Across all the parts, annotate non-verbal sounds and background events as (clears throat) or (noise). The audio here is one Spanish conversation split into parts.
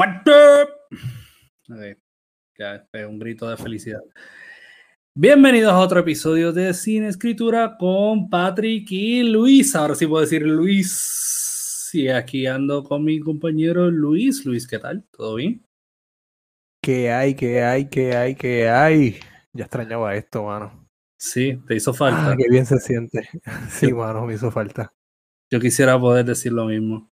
What up? Okay. Ya fue un grito de felicidad. Bienvenidos a otro episodio de Cine Escritura con Patrick y Luis. Ahora sí puedo decir Luis. Y aquí ando con mi compañero Luis. Luis, ¿qué tal? ¿Todo bien? ¿Qué hay? ¿Qué hay? ¿Qué hay? ¿Qué hay? Ya extrañaba esto, mano. Sí, te hizo falta. Ah, qué bien se siente. (laughs) Sí, mano, me hizo falta. Yo quisiera poder decir lo mismo.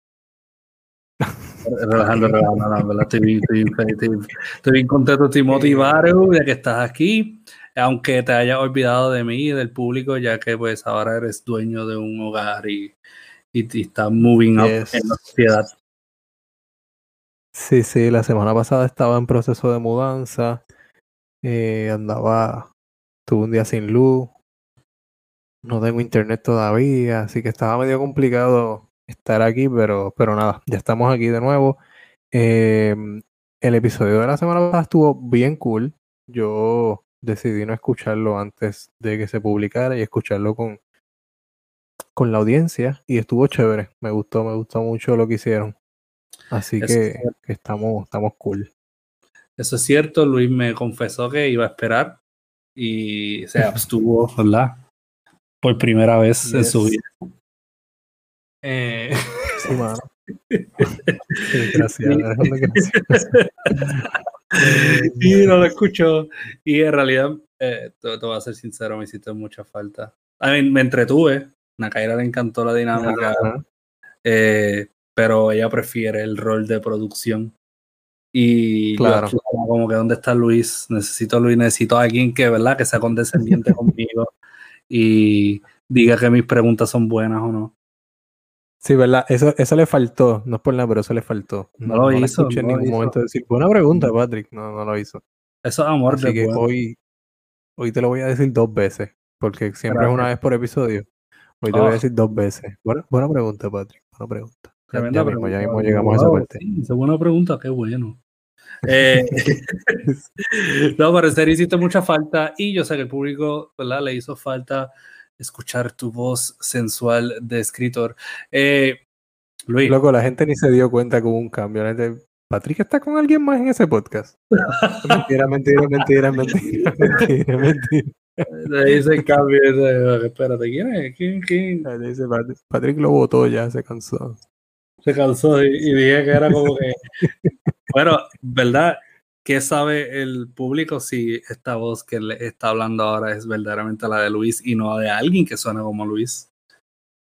(laughs) relajando, relajando, no, verdad, estoy bien, estoy, bien, estoy, estoy bien contento, estoy motivado de que estás aquí, aunque te hayas olvidado de mí y del público, ya que pues ahora eres dueño de un hogar y, y, y estás moving up Yes. en la sociedad. Sí, sí, la semana pasada estaba en proceso de mudanza. eh, andaba, tuve un día sin luz. No tengo internet todavía, así que estaba medio complicado estar aquí, pero, pero nada, ya estamos aquí de nuevo. Eh, el episodio de la semana pasada estuvo bien cool. Yo decidí no escucharlo antes de que se publicara y escucharlo con, con la audiencia y estuvo chévere. Me gustó, me gustó mucho lo que hicieron. Así que, es cierto. que estamos, estamos cool. Eso es cierto, Luis me confesó que iba a esperar y se abstuvo, ¿verdad? Por primera vez en su vida. Eh, (laughs) Sí, mano. Gracias. Y no lo escuchó. Y en realidad, eh, te, te voy a ser sincero, me hiciste mucha falta. A mí me entretuve. Nakaira le encantó la dinámica, eh, pero ella prefiere el rol de producción. Y Claro. como que ¿dónde está Luis? Necesito a Luis, necesito a alguien que, ¿verdad? Que sea condescendiente (laughs) conmigo y diga que mis preguntas son buenas o no. Sí, ¿verdad? Eso, eso le faltó. No es por nada, pero eso le faltó. No lo la hizo, escuché en no ningún hizo. momento decir, buena pregunta, Patrick. No, no lo hizo. Eso es amor Así de que bueno. hoy, hoy te lo voy a decir dos veces, porque siempre es una vez por episodio. Hoy te voy a Oh. decir dos veces. Buena, buena pregunta, Patrick. Buena pregunta. Ya, Tremenda ya mismo, ya pregunta. mismo llegamos a esa Wow, parte. sí, esa es buena pregunta, qué bueno. (laughs) Eh, (laughs) no, pero en serio hiciste mucha falta y yo sé que el público ¿verdad? le hizo falta escuchar tu voz sensual de escritor. Eh, Luis, Loco, la gente ni se dio cuenta que hubo un cambio. La gente, Patrick está con alguien más en ese podcast. (laughs) Mentira, mentira, mentira, mentira, mentira, mentira. le hice el cambio. ese, Espérate, ¿quién es? ¿Quién, quién? Dice, Pat- Patrick lo votó ya, se cansó. Se cansó y, y dije que era como que. (laughs) bueno, ¿verdad? ¿Qué sabe el público si esta voz que le está hablando ahora es verdaderamente la de Luis y no de alguien que suena como Luis?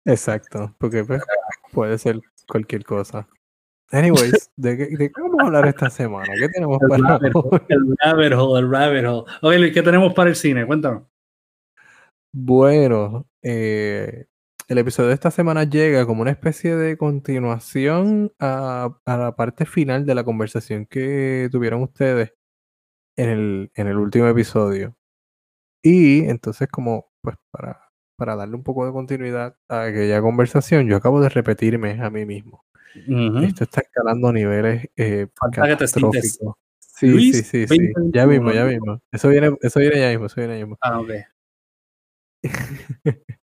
Exacto, porque pues, (laughs) puede ser cualquier cosa. Anyways, ¿de qué, de qué vamos a hablar esta semana? ¿Qué tenemos El para rabbit, hole, el rabbit hole, el rabbit hole. Ok, Luis, ¿qué tenemos para el cine? Cuéntanos. Bueno, eh, el episodio de esta semana llega como una especie de continuación a, a la parte final de la conversación que tuvieron ustedes en el, en el último episodio. Y entonces, como pues para, para darle un poco de continuidad a aquella conversación, yo acabo de repetirme a mí mismo. Ujú. Esto está escalando a niveles eh, catastróficos. Sí, Luis, sí, sí, sí. 2021. Ya mismo, ya mismo. Eso viene, eso viene ya mismo, eso viene ya mismo. Ah, ok. (laughs)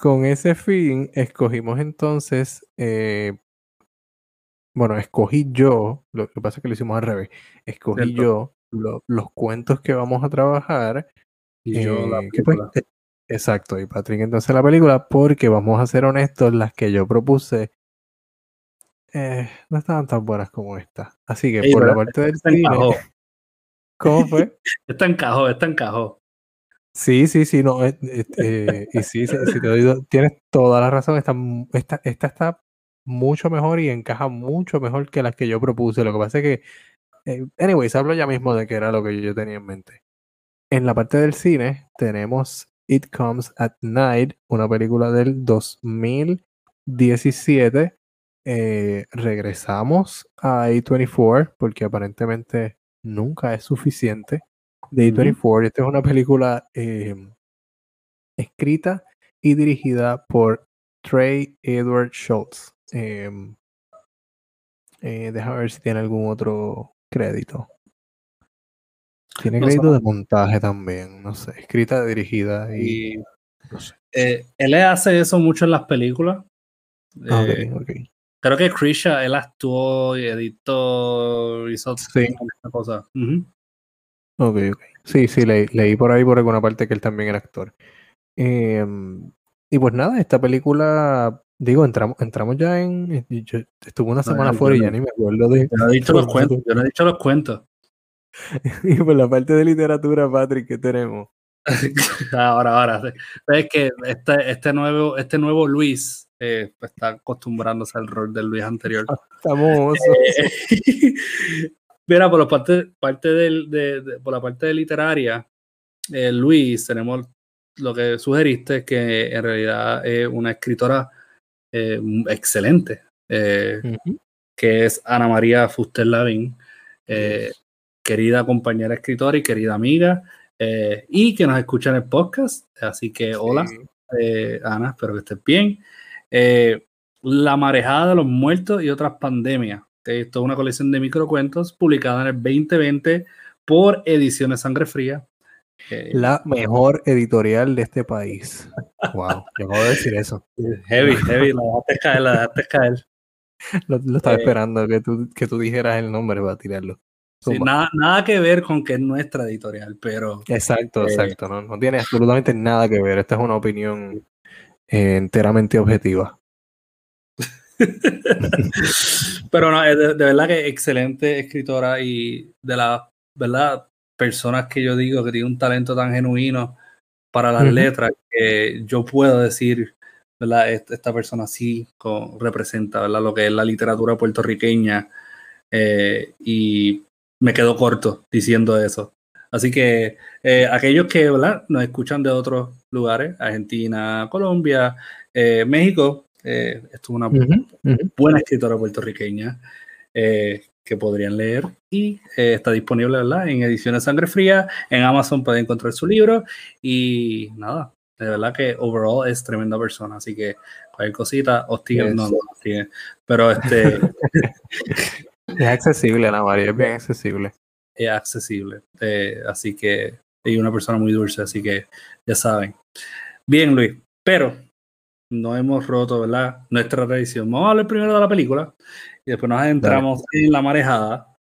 Con ese fin, escogimos entonces, eh, bueno, escogí yo, lo que pasa es que lo hicimos al revés, escogí Cierto. yo lo- los cuentos que vamos a trabajar. Y yo la eh, pues, película. eh, exacto, y Patrick entonces la película, porque vamos a ser honestos, las que yo propuse eh, no estaban tan buenas como esta. Así que Ey, por la parte del cine. ¿cómo fue? (laughs) Esta encajó, esta encajó. Sí, sí, sí, no, eh, eh, eh, y sí, sí, sí, te doy do- tienes toda la razón, esta, esta, esta está mucho mejor y encaja mucho mejor que las que yo propuse. Lo que pasa es que, anyways, hablo ya mismo de que era lo que yo tenía en mente. En la parte del cine tenemos It Comes at Night, una película del 2017. Eh, regresamos a A24 porque aparentemente nunca es suficiente de Ujú. A24. Esta es una película eh, escrita y dirigida por Trey Edward Schultz. Eh, eh, déjame ver si tiene algún otro crédito. Tiene No crédito de montaje también, no sé, escrita, dirigida y Y no sé. eh, él hace eso mucho en las películas. Ah, Eh, ok, ok. Creo que Krisha, él actuó y editó, hizo Sí. esta cosa. Ujú. Ok, ok. Sí, sí, leí, leí por ahí por alguna parte que él también era actor. Em, y pues nada, esta película, digo, entramos, entramos ya en. Yo estuve una semana fuera y ya ni me acuerdo de. Yo (laughs) no he dicho los cuentos, yo no he dicho los cuentos. Y por la parte de literatura, Patrick, ¿qué tenemos? (laughs) ahora, ahora. Es que este, este, nuevo, este nuevo Luis eh, está acostumbrándose al rol del Luis anterior. (laughs) Estamos. Eh, Mira, por la parte, parte del, de, de- por la parte de literaria, eh, Luis, tenemos lo que sugeriste, que en realidad es una escritora eh, excelente, eh, que es Ana María Fuster Lavín, querida compañera escritora y querida amiga, y que nos escucha en el podcast. Así que hola, Sí. eh, Ana, espero que estés bien. La marejada de los muertos y otras pandemias. Que Esto es una colección de microcuentos publicada en el 2020 por Ediciones Sangre Fría. Eh, La mejor editorial de este país. Wow, yo acabo de decir eso. heavy, heavy, la dejaste caer, la dejaste caer. Lo, lo estaba Eh, esperando que tú, que tú dijeras el nombre para tirarlo. Sí, nada, nada que ver con que es nuestra editorial, pero Exacto, Eh, exacto. No, no tiene absolutamente nada que ver. Esta es una opinión eh, enteramente objetiva. (laughs) pero no, de, de verdad que excelente escritora y de las verdad personas que yo digo que tiene un talento tan genuino para las letras que yo puedo decir, ¿verdad? Est- Esta persona sí representa, ¿verdad? Lo que es la literatura puertorriqueña eh, y me quedo corto diciendo eso. Así que eh, aquellos que ¿verdad? nos escuchan de otros lugares, Argentina, Colombia, eh, México, eh, esto es una buena escritora puertorriqueña eh, que podrían leer y eh, está disponible ¿verdad? en ediciones Sangre Fría, en Amazon pueden encontrar su libro y nada, de verdad que overall es tremenda persona, así que cualquier cosita, hostia, Yes. no, no, pero este (laughs) Es accesible, Ana María, es bien accesible. es accesible, así que y una persona muy dulce, así que ya saben. Bien, Luis, pero no hemos roto, ¿verdad? Nuestra tradición. Vamos a hablar primero de la película y después nos adentramos en la marejada.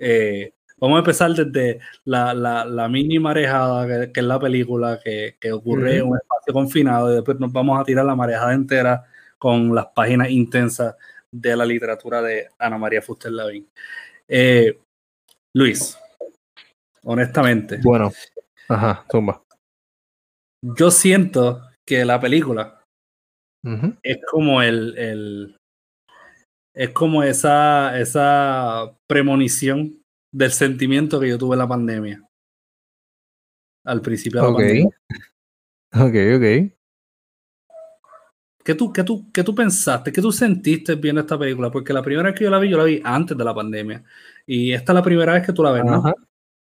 Eh, vamos a empezar desde la, la, la mini marejada, que, que es la película que, que ocurre en un espacio confinado, y después nos vamos a tirar la marejada entera con las páginas intensas de la literatura de Ana María Fuster Lavín. Eh, Luis, honestamente, Bueno, ajá, zumba. yo siento que la película Es como el, el- es como esa, esa premonición del sentimiento que yo tuve en la pandemia. Al principio de la Ok. pandemia. (laughs) Ok, ok. ¿Qué tú, qué, tú, ¿Qué tú pensaste? ¿Qué tú sentiste viendo esta película? Porque la primera vez que yo la vi, yo la vi antes de la pandemia. Y esta es la primera vez que tú la ves, ¿no? Ajá.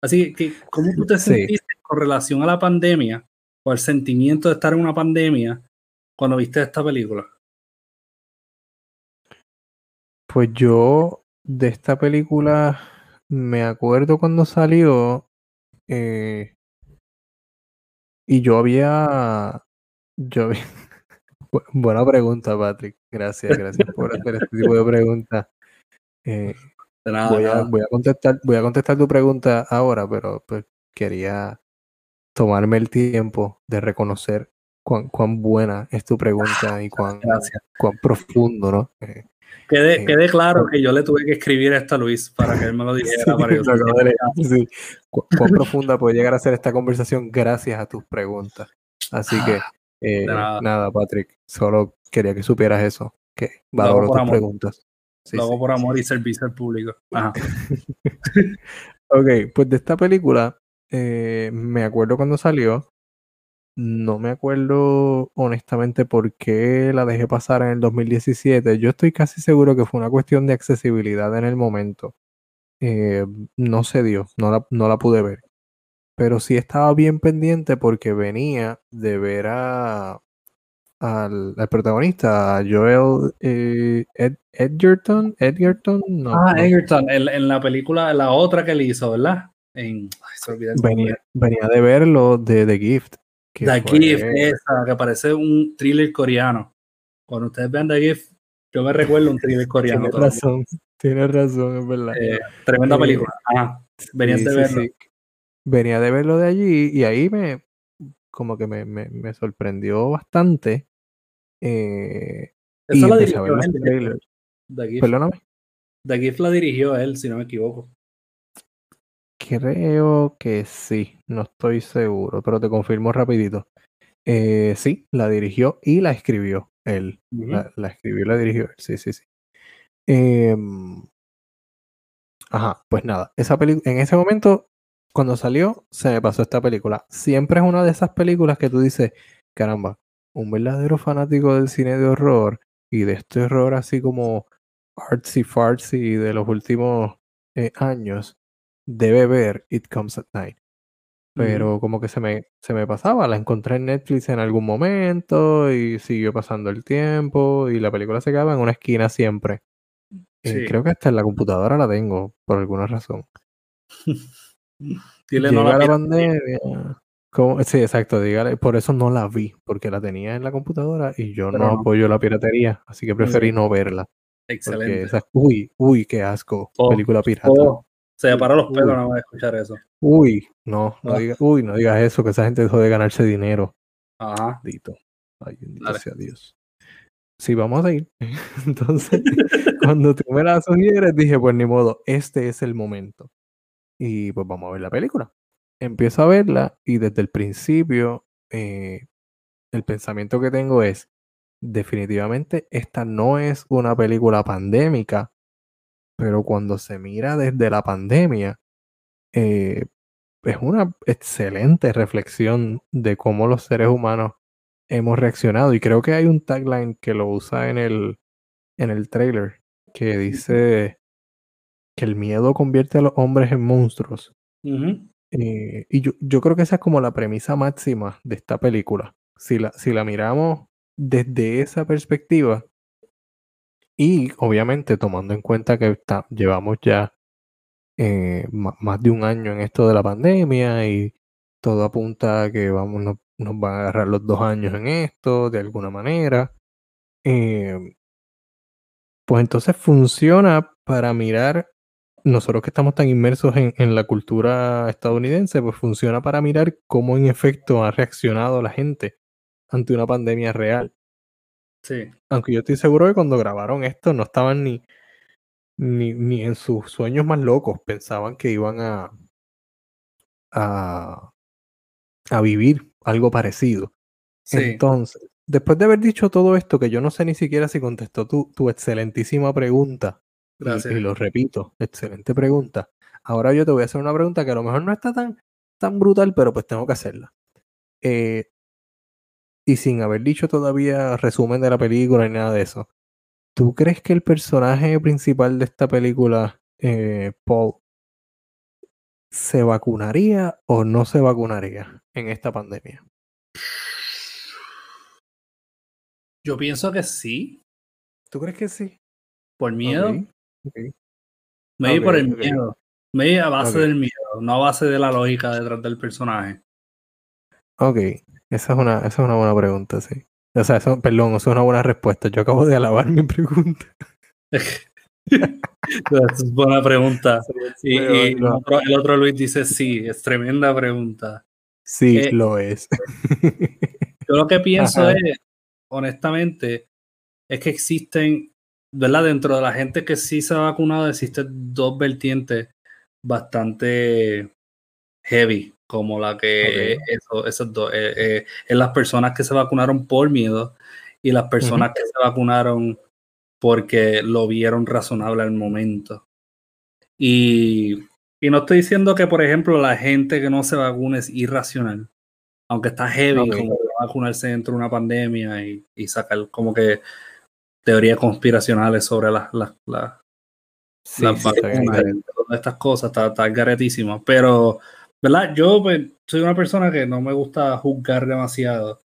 Así que, ¿cómo tú te Sí. sentiste con relación a la pandemia o al sentimiento de estar en una pandemia cuando viste esta película? Pues yo de esta película me acuerdo cuando salió eh, y yo había, yo había, (laughs) Bu- buena pregunta, Patrick. Gracias, gracias por hacer este tipo de preguntas. Eh, voy a, voy a contestar, voy a contestar tu pregunta ahora, pero pues quería tomarme el tiempo de reconocer cuán, cuán buena es tu pregunta y cuán, Gracias. cuán profundo, ¿no? Eh, Quede, Eh, quede claro que yo le tuve que escribir esto a Luis para que él me lo (laughs) dijera. para yo (laughs) lo sí. Cu- Cuán profunda puede llegar a ser esta conversación gracias a tus preguntas. Así que, eh, nada. nada, Patrick, solo quería que supieras eso, que valoro tus amor. preguntas. Sí, lo hago sí. por amor y servicio al público. Ajá. (laughs) Ok, pues de esta película, eh, me acuerdo cuando salió. No me acuerdo honestamente por qué la dejé pasar en el 2017. Yo estoy casi seguro que fue una cuestión de accesibilidad en el momento. Eh, no se dio, no la, no la pude ver. Pero sí estaba bien pendiente porque venía de ver a, al, al protagonista, a Joel eh, Ed- Edgerton. Edgerton, no, Ah, no. Egerton, en, en la película, la otra que él hizo, ¿verdad? En, ay, se. Venía, venía de verlo de The Gift. The Gift, esa, que parece un thriller coreano. Cuando ustedes vean The Gift, Yo me recuerdo un thriller (laughs) coreano. Tienes razón, tienes razón, es verdad. Eh, tremenda Eh, película. Ah, venías Sí, de verlo. sí. Venía de verlo de allí y ahí me, como que me, me, me sorprendió bastante. Eh, y Esa la dirigió él. The Gift. Perdóname. The Gift la dirigió él, si no me equivoco. Creo que sí, no estoy seguro, pero te confirmo rapidito. Eh, sí, la dirigió y la escribió él. La, la escribió y la dirigió él, sí, sí, sí. Em, ajá, pues nada, esa película, en ese momento, cuando salió, se me pasó esta película. Siempre es una de esas películas que tú dices, caramba, un verdadero fanático del cine de horror y de este horror así como artsy fartsy de los últimos eh, años, debe ver It Comes at Night. Pero como que se me, se me pasaba, la encontré en Netflix en algún momento y siguió pasando el tiempo y la película se quedaba en una esquina siempre. Eh, creo que hasta en la computadora la tengo, por alguna razón. (laughs) Dile no la la piratería. pandemia. ¿Cómo? Sí, exacto, dígale, por eso no la vi, porque la tenía en la computadora y yo Pero no apoyo la piratería, así que preferí Sí. no verla. Excelente. esa, uy, uy, qué asco, Oh, película pirata. Oh, se me paró los pelos nada más de escuchar eso. Uy, no, no Ah. digas, uy, no digas eso, que esa gente dejó de ganarse dinero. Ajá. Bendito. Ay, bendito sea Dios. Sí, vamos a ir. (laughs) Entonces, cuando tú me la sugieres, dije, pues ni modo, este es el momento. Y pues vamos a ver la película. Empiezo a verla y desde el principio, eh, el pensamiento que tengo es, definitivamente, esta no es una película pandémica, pero cuando se mira desde la pandemia, eh, es una excelente reflexión de cómo los seres humanos hemos reaccionado. Y creo que hay un tagline que lo usa en el, en el trailer, que dice que el miedo convierte a los hombres en monstruos. Eh, y yo, yo creo que esa es como la premisa máxima de esta película. Si la, si la miramos desde esa perspectiva, y obviamente tomando en cuenta que está- llevamos ya eh, más de un año en esto de la pandemia y todo apunta a que vamos, nos, nos van a agarrar los dos años en esto de alguna manera. eh, pues entonces funciona para mirar, nosotros que estamos tan inmersos en, en la cultura estadounidense, pues funciona para mirar cómo en efecto ha reaccionado la gente ante una pandemia real. Sí. Aunque yo estoy seguro que cuando grabaron esto no estaban ni, ni, ni en sus sueños más locos, pensaban que iban a, a, a vivir algo parecido. Sí. Entonces, después de haber dicho todo esto, que yo no sé ni siquiera si contestó tu, tu excelentísima pregunta, y- Gracias. y, lo repito, excelente pregunta. Ahora yo te voy a hacer una pregunta que a lo mejor no está tan, tan brutal, pero pues tengo que hacerla. Eh, y sin haber dicho todavía resumen de la película ni nada de eso, ¿tú crees que el personaje principal de esta película, eh, Paul, se vacunaría o no se vacunaría en esta pandemia? Yo pienso que sí, ¿Tú crees que sí? por miedo. Ok, ok. Maybe Ok, por el miedo. Maybe a base del miedo, no a base de la lógica detrás del personaje. Ok, esa es una, esa es una buena pregunta, sí. O sea, eso, perdón, eso es una buena respuesta. Yo acabo de alabar mi pregunta. (laughs) es buena pregunta. Y, Pero y el, otro, el otro Luis dice sí, es tremenda pregunta. Sí, Eh, lo es. (laughs) Yo lo que pienso Ajá. es, honestamente, es que existen, ¿verdad? Dentro de la gente que sí se ha vacunado, existen dos vertientes bastante heavy, como la que Ok. eso, esos dos, eh, eh, es las personas que se vacunaron por miedo y las personas que se vacunaron porque lo vieron razonable al momento. Y, y no estoy diciendo que, por ejemplo, la gente que no se vacuna es irracional, aunque está heavy como vacunarse dentro de una pandemia y, y sacar como que teorías conspiracionales sobre las, las, las, Sí, las vacunas todas estas cosas, está, está garetísimo. Pero, ¿verdad? Yo pues, soy una persona que no me gusta juzgar demasiado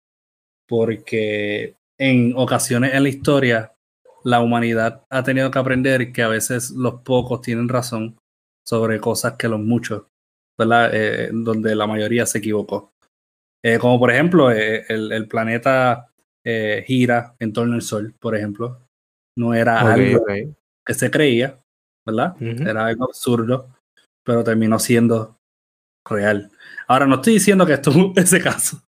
porque en ocasiones en la historia la humanidad ha tenido que aprender que a veces los pocos tienen razón sobre cosas que los muchos, ¿verdad? Eh, donde la mayoría se equivocó. Eh, como por ejemplo, eh, el, el planeta gira en torno al Sol, por ejemplo. no era algo que se creía, ¿verdad? Era algo absurdo, pero terminó siendo real. Ahora, no estoy diciendo que esto es (laughs) ese caso.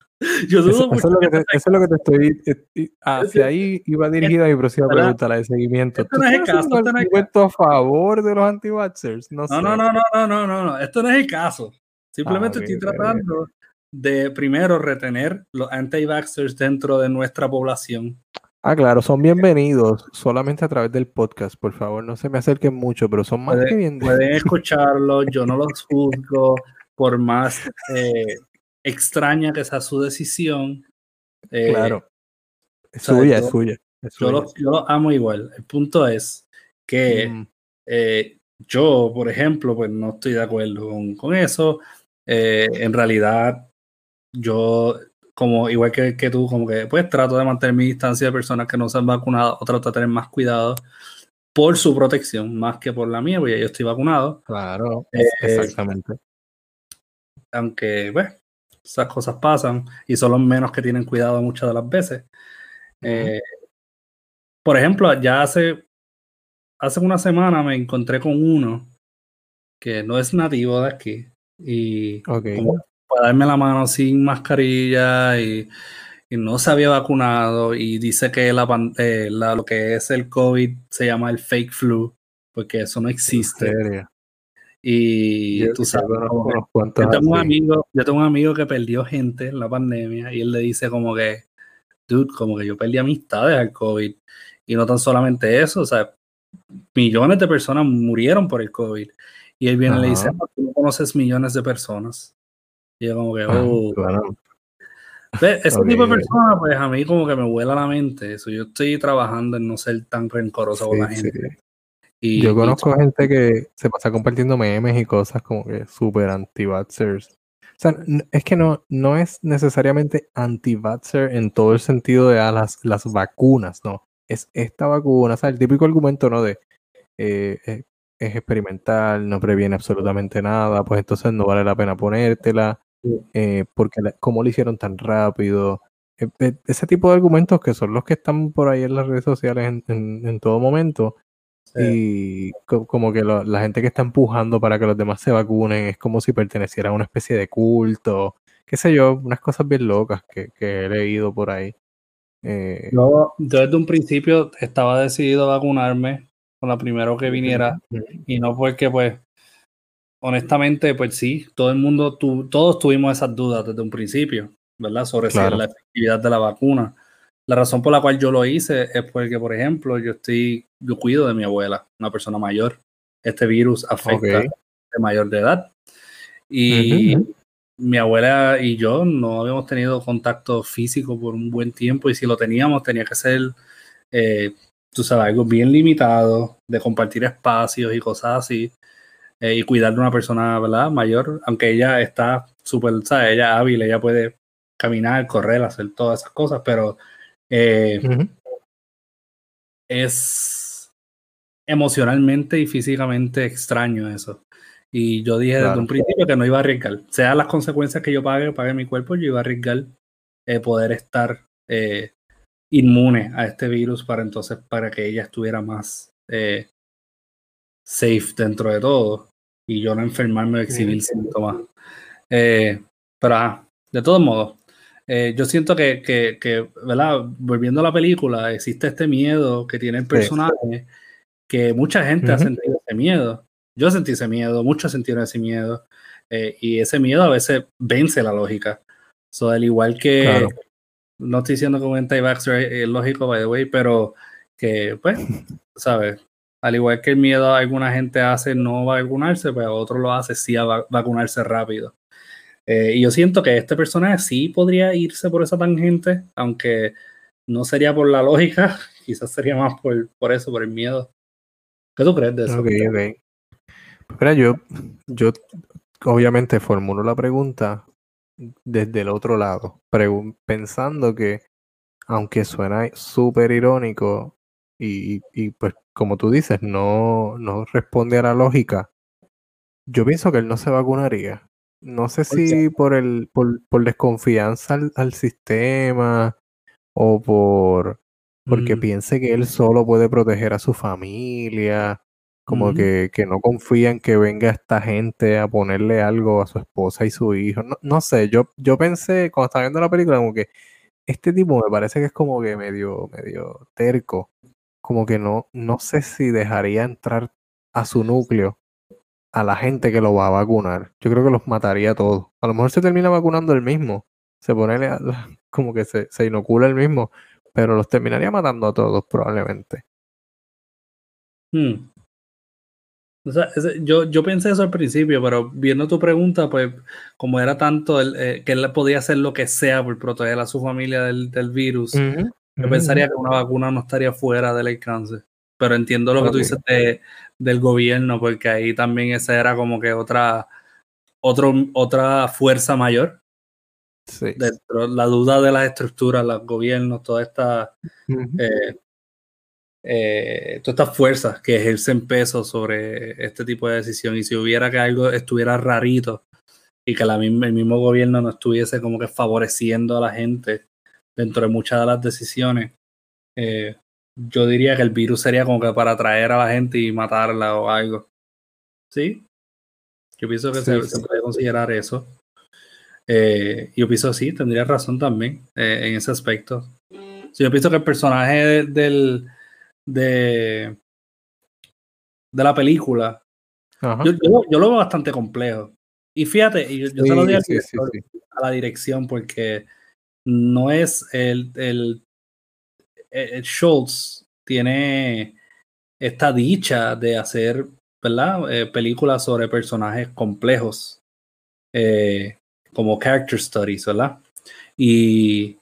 Yo Eso, eso es lo que te, eso es lo que te estoy. eh, Hacia ahí iba dirigida mi próxima ¿verdad? pregunta, la de seguimiento. Esto ¿Tú no es el caso, esto no es el a favor de los anti-vaxxers? No, No, sé. no, no, no, no, no, no, no. Esto no es el caso. Simplemente Ah, estoy tratando de primero retener los anti-vaxxers dentro de nuestra población. Ah, claro, son bienvenidos solamente a través del podcast. Por favor, no se me acerquen mucho, pero son más que bienvenidos. Pueden escucharlos, yo no los juzgo, (laughs) por más eh, extraña que sea su decisión. Eh, Claro. Es suya, yo- es suya. es Yo los, yo los amo igual. El punto es que Mm, eh, yo, por ejemplo, pues no estoy de acuerdo con, con eso. En realidad, yo, como igual que, que tú, como que pues trato de mantener mi distancia de personas que no se han vacunado o trato de tener más cuidado por su protección, más que por la mía, porque yo estoy vacunado. claro, exactamente. Aunque, pues, esas cosas pasan y son los menos que tienen cuidado muchas de las veces. Eh, por ejemplo, ya hace, hace una semana me encontré con uno que no es nativo de aquí y como para darme la mano sin mascarilla y, y no se había vacunado y dice que la, eh, la- lo que es el COVID se llama el fake flu porque eso no existe. Y Yo- tú sabes como yo tengo un amigo, yo tengo un amigo que perdió gente en la pandemia y él le dice como que, dude, como que yo perdí amistades al COVID. Y no tan solamente eso, o sea, millones de personas murieron por el COVID. Y él viene y le dice, Ajá. "Ah, tú no conoces millones de personas. Y yo como que, Ah, oh, claro. Ese tipo de personas, pues a mí como que me vuela la mente. Eso, yo estoy trabajando en no ser tan rencoroso con la Sí, sí. Y, Yo y- conozco gente que se pasa compartiendo memes y cosas como que súper anti-vaxxers. O sea, es que no, no es necesariamente anti-vaxxer en todo el sentido de ah, las, las vacunas, no. Es esta vacuna, o sea, el típico argumento, ¿no? De eh, eh, es experimental, no previene absolutamente nada, pues entonces no vale la pena ponértela, eh, porque la- cómo lo hicieron tan rápido. Eh, eh, ese tipo de argumentos que son los que están por ahí en las redes sociales en, en- en todo momento. Sí. Y co- como que lo- la gente que está empujando para que los demás se vacunen es como si perteneciera a una especie de culto, qué sé yo, unas cosas bien locas que, que he leído por ahí. Eh, Yo, yo desde un principio estaba decidido a vacunarme con la primero que viniera y no porque pues honestamente pues sí, todo el mundo, tu- todos tuvimos esas dudas desde un principio, ¿verdad? Sobre si la efectividad de la vacuna. La razón por la cual yo lo hice es porque, por ejemplo, yo estoy, yo cuido de mi abuela, una persona mayor. Este virus afecta Ok. de mayor de edad. Y Ujú, mi abuela y yo no habíamos tenido contacto físico por un buen tiempo y si lo teníamos tenía que ser, eh, tú sabes, algo bien limitado, de compartir espacios y cosas así, eh, y cuidar de una persona, ¿verdad? Mayor, aunque ella está súper, ¿sabes? Ella hábil, ella puede caminar, correr, hacer todas esas cosas, pero eh, es emocionalmente y físicamente extraño eso. Y yo dije desde un principio que no iba a arriesgar. Sean las consecuencias que yo pague, pague mi cuerpo, yo iba a arriesgar eh, poder estar eh, inmune a este virus para entonces, para que ella estuviera más safe dentro de todo y yo no enfermarme o exhibir síntomas. Eh, pero ajá, de todos modos, eh, yo siento que, que, que, ¿verdad? Volviendo a la película, existe este miedo que tiene el personaje, que mucha gente ha Ujú. sentido ese miedo. Yo sentí ese miedo, muchos sintieron ese miedo, eh, y ese miedo a veces vence la lógica. So, al igual que, Claro. no estoy diciendo que un anti-vaxxer es es lógico, by the way, pero que, pues, (laughs) ¿sabes? Al igual que el miedo a alguna gente hace no vacunarse, pues a otro lo hace sí a va- vacunarse rápido. Eh, y yo siento que este personaje sí podría irse por esa tangente, aunque no sería por la lógica, (laughs) quizás sería más por, por eso, por el miedo. ¿Qué tú crees de eso? Ok, ok. Mira, yo, yo obviamente formulo la pregunta desde el otro lado, pensando que, aunque suena súper irónico y, y pues como tú dices, no, no responde a la lógica, yo pienso que él no se vacunaría. No sé si por el, por, por desconfianza al, al sistema o por porque Mm, piense que él solo puede proteger a su familia, como ujú, que, que no confía en que venga esta gente a ponerle algo a su esposa y su hijo. No, no sé, yo, yo pensé cuando estaba viendo la película como que este tipo me parece que es como que medio, medio terco, como que no, no sé si dejaría entrar a su núcleo a la gente que lo va a vacunar. Yo creo que los mataría a todos. A lo mejor se termina vacunando él mismo, se pone (laughs) como que se, se inocula él mismo, pero los terminaría matando a todos probablemente. mm. O sea, ese- yo, yo pensé eso al principio, pero viendo tu pregunta, pues como era tanto el, eh, que él podía hacer lo que sea por proteger a su familia del, del virus, yo pensaría que una vacuna no estaría fuera del alcance. Pero entiendo lo que tú dices de- del gobierno, porque ahí también esa era como que otra, otro, otra fuerza mayor Sí. dentro, la duda de las estructuras, los gobiernos, toda esta eh, eh, todas estas fuerzas que ejercen peso sobre este tipo de decisión. Y si hubiera que algo estuviera rarito y que la el mismo gobierno no estuviese como que favoreciendo a la gente dentro de muchas de las decisiones, eh, yo diría que el virus sería como que para atraer a la gente y matarla o algo. ¿Sí? Yo pienso que Sí, se, sí. se puede considerar eso. Eh, yo pienso sí, tendría razón también eh, en ese aspecto. Sí, yo pienso que el personaje de- del, de, de la película, yo, yo, yo lo veo bastante complejo. Y fíjate, y yo, yo se lo digo a la dirección, porque no es el, el Schultz tiene esta dicha de hacer, ¿verdad? Eh, películas sobre personajes complejos, eh, como character studies, ¿verdad? Y,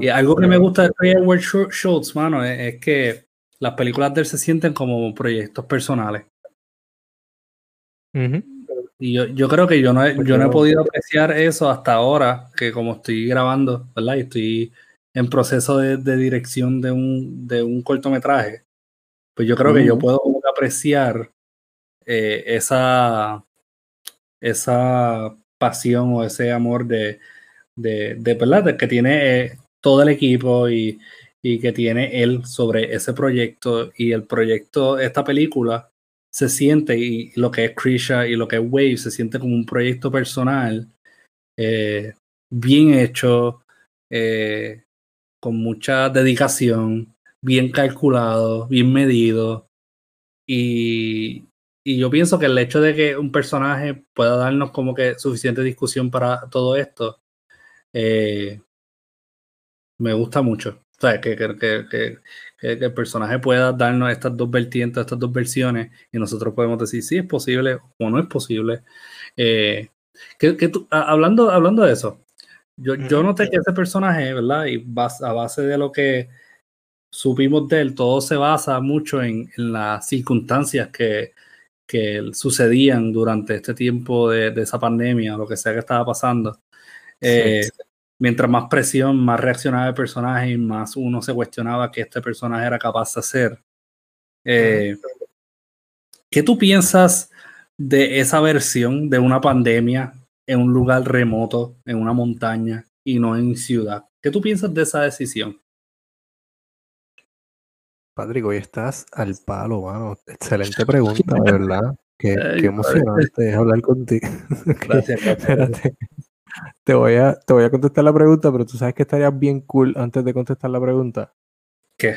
y algo que me gusta de Edward Schul- Schultz, mano, es, es que las películas de él se sienten como proyectos personales. Y yo, yo creo que yo no, he, yo no he podido apreciar eso hasta ahora, que como estoy grabando, ¿verdad? Y estoy en proceso de, de dirección de un, de un cortometraje, pues yo creo que yo puedo apreciar eh, esa, esa pasión o ese amor de, de, de que tiene eh, todo el equipo y, y que tiene él sobre ese proyecto y el proyecto, esta película se siente y lo que es Krisha y lo que es Wave se siente como un proyecto personal eh, bien hecho, eh, con mucha dedicación, bien calculado, bien medido. Y, y yo pienso que el hecho de que un personaje pueda darnos como que suficiente discusión para todo esto, eh, me gusta mucho. O sea, que, que, que, que, el personaje pueda darnos estas dos vertientes, estas dos versiones, y nosotros podemos decir si es posible o no es posible. Eh, que, tú, hablando, hablando de eso, yo, yo noté que ese personaje, ¿verdad? Y bas- a base de lo que supimos de él, todo se basa mucho en, en las circunstancias que, que sucedían durante este tiempo de, de esa pandemia, lo que sea que estaba pasando. Eh, Mientras más presión, más reaccionaba el personaje y más uno se cuestionaba que este personaje era capaz de hacer. Eh, ¿Qué tú piensas de esa versión de una pandemia en un lugar remoto, en una montaña y no en ciudad? ¿Qué tú piensas de esa decisión? Patrick, hoy estás al palo, mano. Excelente pregunta, de verdad. Qué, (laughs) Ay, qué emocionante es hablar contigo. (laughs) Gracias, gracias. Te voy, a, te voy a contestar la pregunta, pero tú sabes que estaría bien cool antes de contestar la pregunta. ¿Qué?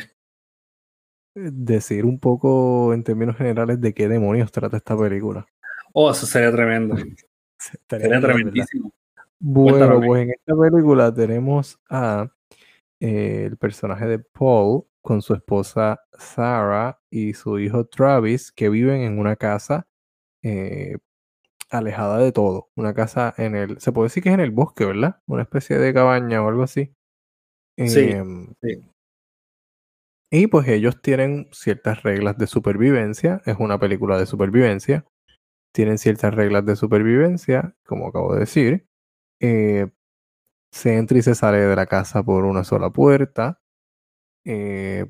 Decir un poco en términos generales de qué demonios trata esta película. Oh, eso sería tremendo. (laughs) Sería tremendísimo. Bueno, pues en esta película tenemos a eh, el personaje de Paul con su esposa Sarah y su hijo Travis que viven en una casa eh, alejada de todo. Una casa en el, se puede decir que es en el bosque, ¿verdad? Una especie de cabaña o algo así. Sí, Em, sí. Y pues ellos tienen ciertas reglas de supervivencia. Es una película de supervivencia. Tienen ciertas reglas de supervivencia, como acabo de decir. Eh, se entra y se sale de la casa por una sola puerta. Eh,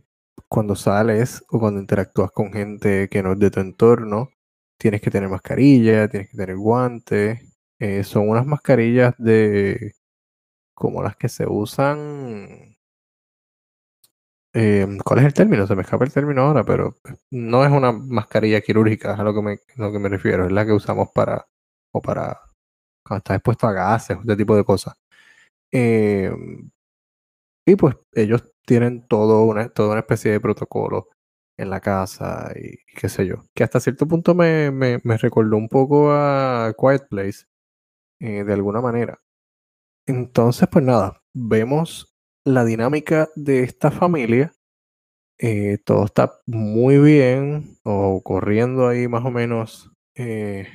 cuando sales o cuando interactúas con gente que no es de tu entorno, tienes que tener mascarilla, tienes que tener guantes. Eh, son unas mascarillas de como las que se usan eh, ¿cuál es el término? Se me escapa el término ahora, pero no es una mascarilla quirúrgica, es a lo que me, lo que me refiero, es la que usamos para, o para, cuando estás expuesto a gases, este tipo de cosas. Eh, y pues ellos tienen todo una, toda una especie de protocolo en la casa y qué sé yo. Que hasta cierto punto me, me, me recordó un poco a Quiet Place, eh, de alguna manera. Entonces, pues nada, vemos la dinámica de esta familia. Eh, todo está muy bien, o corriendo ahí más o menos eh,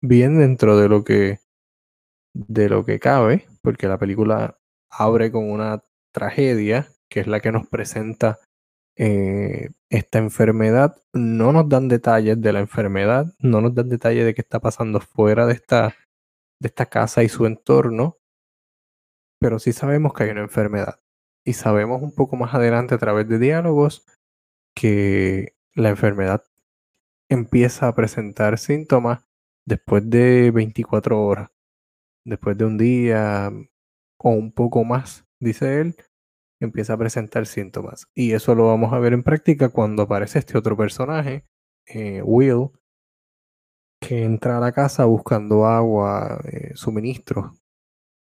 bien dentro de lo que de lo que cabe, porque la película abre con una tragedia, que es la que nos presenta eh, esta enfermedad. No nos dan detalles de la enfermedad, no nos dan detalles de qué está pasando fuera de esta, de esta casa y su entorno, pero sí sabemos que hay una enfermedad. Y sabemos un poco más adelante a través de diálogos que la enfermedad empieza a presentar síntomas después de 24 horas, después de un día o un poco más, dice él, empieza a presentar síntomas. Y eso lo vamos a ver en práctica cuando aparece este otro personaje, eh, Will, que entra a la casa buscando agua, eh, suministros,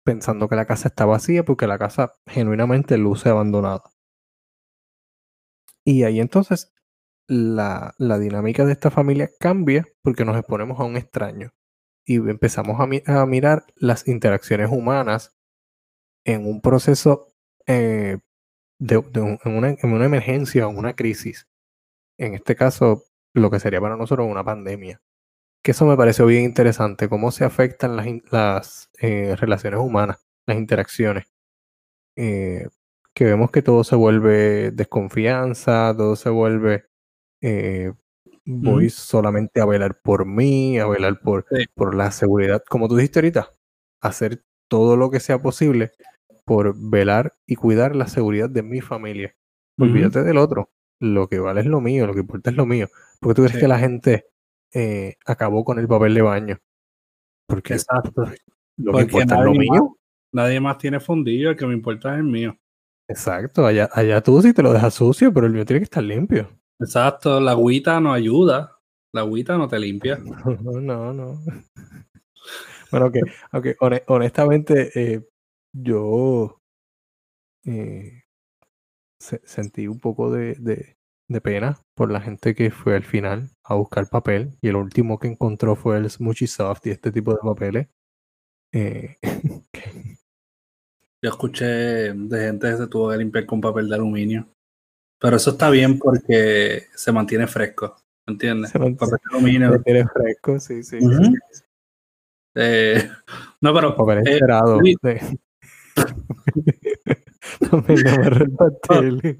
pensando que la casa está vacía porque la casa genuinamente luce abandonada. Y ahí entonces la, la dinámica de esta familia cambia porque nos exponemos a un extraño y empezamos a, mi- a mirar las interacciones humanas en un proceso eh, de, en, una, en una emergencia o una crisis. En este caso, lo que sería para nosotros una pandemia. Que eso me pareció bien interesante, cómo se afectan las, las eh, relaciones humanas, las interacciones. Eh, que vemos que todo se vuelve desconfianza, todo se vuelve eh, voy solamente a velar por mí, a velar por, Sí. por la seguridad, como tú dijiste ahorita, hacer todo lo que sea posible por velar y cuidar la seguridad de mi familia. Olvídate del otro. Lo que vale es lo mío, lo que importa es lo mío. ¿Por qué tú crees Sí. que la gente eh, acabó con el papel de baño? Porque Exacto. lo que Porque importa es lo mío. más, nadie más tiene fundillo, el que me importa es el mío. Exacto, allá, allá tú sí te lo dejas sucio, pero el mío tiene que estar limpio. Exacto, la agüita no ayuda. La agüita no te limpia. (laughs) No, no, no. Bueno, que aunque hone- honestamente eh, yo eh, se- sentí un poco de, de- de pena por la gente que fue al final a buscar papel y el último que encontró fue el Smoochy Soft y este tipo de papeles. Eh, (laughs) Yo escuché de gente que se tuvo que limpiar con papel de aluminio. Pero eso está bien porque se mantiene fresco. ¿me ¿Entiendes? Se mantiene- Papel de aluminio. que tiene fresco, sí, sí. Eh, no, pero Papel eh. Luis, de- Papel de amarrar pastel.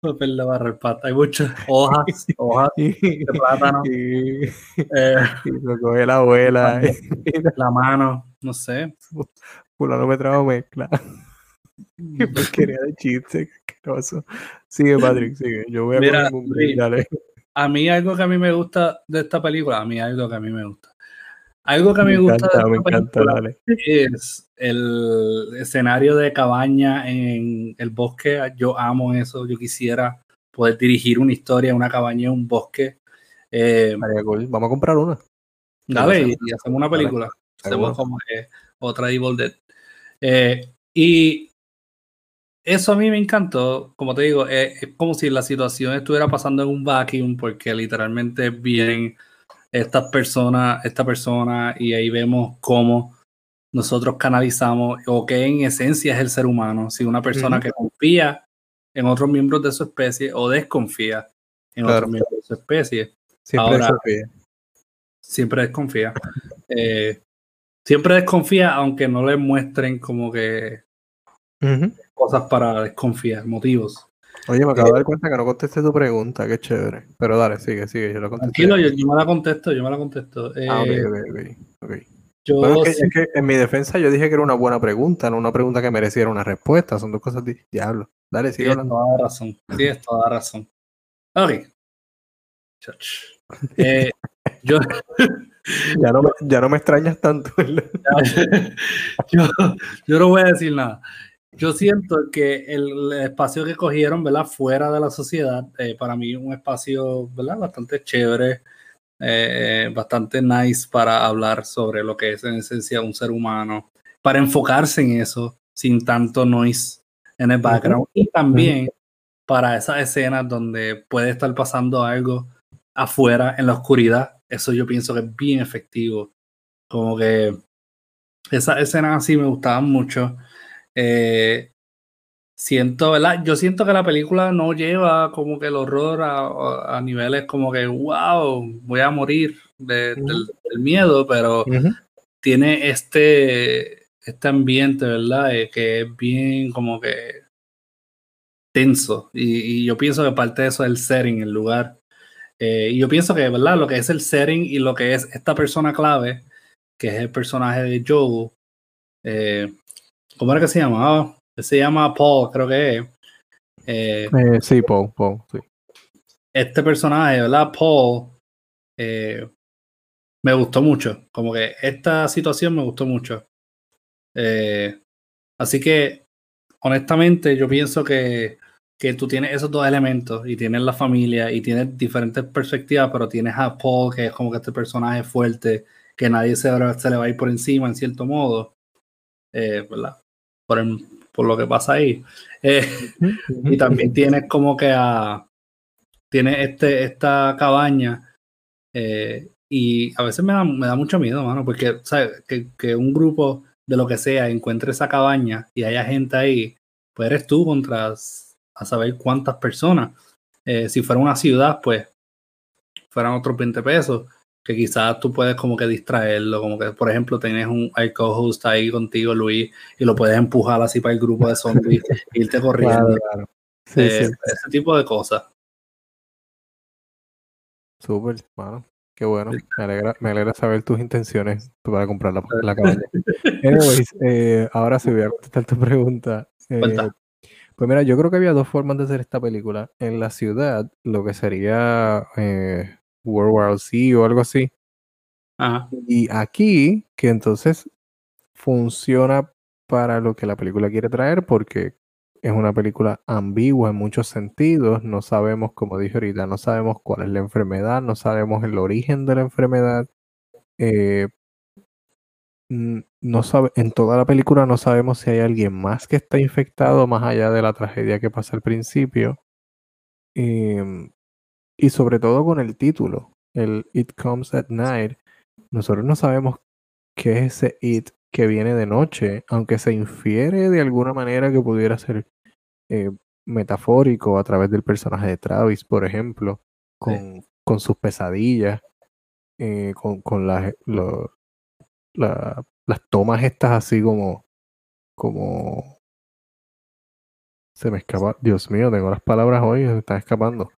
(laughs) papel de pata. Hay muchas hojas, hojas (laughs) de plátano, y- eh, y lo coge la abuela. (laughs) la mano, no sé. fulano me trajo mezcla. Qué porquería de chiste, qué asqueroso. Sigue, Patrick, sigue. Yo voy a Mira, un dale. A mí algo que a mí me gusta de esta película, a mí algo que a mí me gusta. Algo que a mí Me me gusta encanta, de me esta película es el escenario de cabaña en el bosque. Yo amo eso. Yo quisiera poder dirigir una historia, una cabaña en un bosque. Eh, Vamos a comprar una. dale, y, hacemos. y hacemos una película. Hacemos como que otra Evil Dead. Eh, y eso a mí me encantó. Como te digo, eh, es como si la situación estuviera pasando en un vacuum, porque literalmente vienen estas personas, esta persona, y ahí vemos cómo nosotros canalizamos o que en esencia es el ser humano. Si una persona que confía en otros miembros de su especie o desconfía en Claro. otros miembros de su especie, Siempre Ahora- Sofía. siempre desconfía. Eh, siempre desconfía, aunque no le muestren como que cosas para desconfiar, motivos. Oye, me acabo de dar cuenta que no contesté tu pregunta, qué chévere. Pero dale, sigue, sigue, yo lo contesté. Tranquilo, yo, yo me la contesto, yo me la contesto. Ah, ok, Eh, ok, ok, ok. Yo Bueno, es que, sí- es que en mi defensa yo dije que era una buena pregunta, no una pregunta que mereciera una respuesta. Son dos cosas di- diablo. Dale, sigue Tienes hablando. toda la razón. Tienes toda la razón. Ok. Eh, (laughs) yo, Ya no, me, (laughs) ya no me extrañas tanto. (laughs) yo, yo no voy a decir nada. Yo siento que el, espacio que cogieron, ¿verdad? Fuera de la sociedad, eh, para mí un espacio, ¿verdad? Bastante chévere, eh, bastante nice para hablar sobre lo que es en esencia un ser humano, para enfocarse en eso sin tanto noise en el background y también para esas escenas donde puede estar pasando algo afuera en la oscuridad. Eso yo pienso que es bien efectivo. Como que esas escenas así me gustaban mucho. Eh, siento, ¿verdad? Yo siento que la película no lleva como que el horror a, niveles como que, wow, voy a morir del, miedo, pero tiene este, este ambiente, ¿verdad? Eh, que es bien como que tenso. Y, yo pienso que parte de eso es el setting, el lugar. Eh, y yo pienso que, ¿verdad? Lo que es el setting y lo que es esta persona clave, que es el personaje de Joe, eh, ¿cómo era que se llamaba? Se llama Paul, creo que es. Eh, eh, sí, Paul, Paul, sí. Este personaje, ¿verdad? Paul, me gustó mucho. Como que esta situación me gustó mucho. así que, honestamente, yo pienso que, que tú tienes esos dos elementos y tienes la familia y tienes diferentes perspectivas, pero tienes a Paul, que es como que este personaje fuerte, que nadie se, se le va a ir por encima en cierto modo. Eh, ¿verdad? Por, por, lo que pasa ahí. Eh, y también tienes como que a, tienes este, esta cabaña eh, y a veces me da, me da mucho miedo, mano, porque ¿sabes? Que, que, un grupo de lo que sea encuentre esa cabaña y haya gente ahí, pues eres tú contra a saber cuántas personas. si fuera una ciudad, pues fueran otros 20 pesos que quizás tú puedes como que distraerlo, como que por ejemplo tienes un co-host ahí contigo, Luis, y lo puedes empujar así para el grupo de zombies, e (laughs) irte corriendo. Eh, ese tipo de cosas. Súper, bueno, qué bueno. Me alegra, me alegra saber tus intenciones para comprar la, la (laughs) cabaña. Anyways, eh, ahora sí voy a contestar tu pregunta. Eh, pues mira, yo creo que había dos formas de hacer esta película. En la ciudad, lo que sería eh, World War Z o algo así. Y aquí, que entonces funciona para lo que la película quiere traer, porque es una película ambigua en muchos sentidos. No sabemos, como dije ahorita, no sabemos cuál es la enfermedad, no sabemos el origen de la enfermedad. Eh, no sabe, en toda la película no sabemos si hay alguien más que está infectado, más allá de la tragedia que pasa al principio. Em, y sobre todo con el título, el It Comes at Night, nosotros no sabemos qué es ese It que viene de noche, aunque se infiere de alguna manera que pudiera ser eh, metafórico a través del personaje de Travis, por ejemplo, con, con sus pesadillas, eh, con, con las, las tomas estas así como, como se me escapa, Dios mío, tengo las palabras hoy, se me están escapando.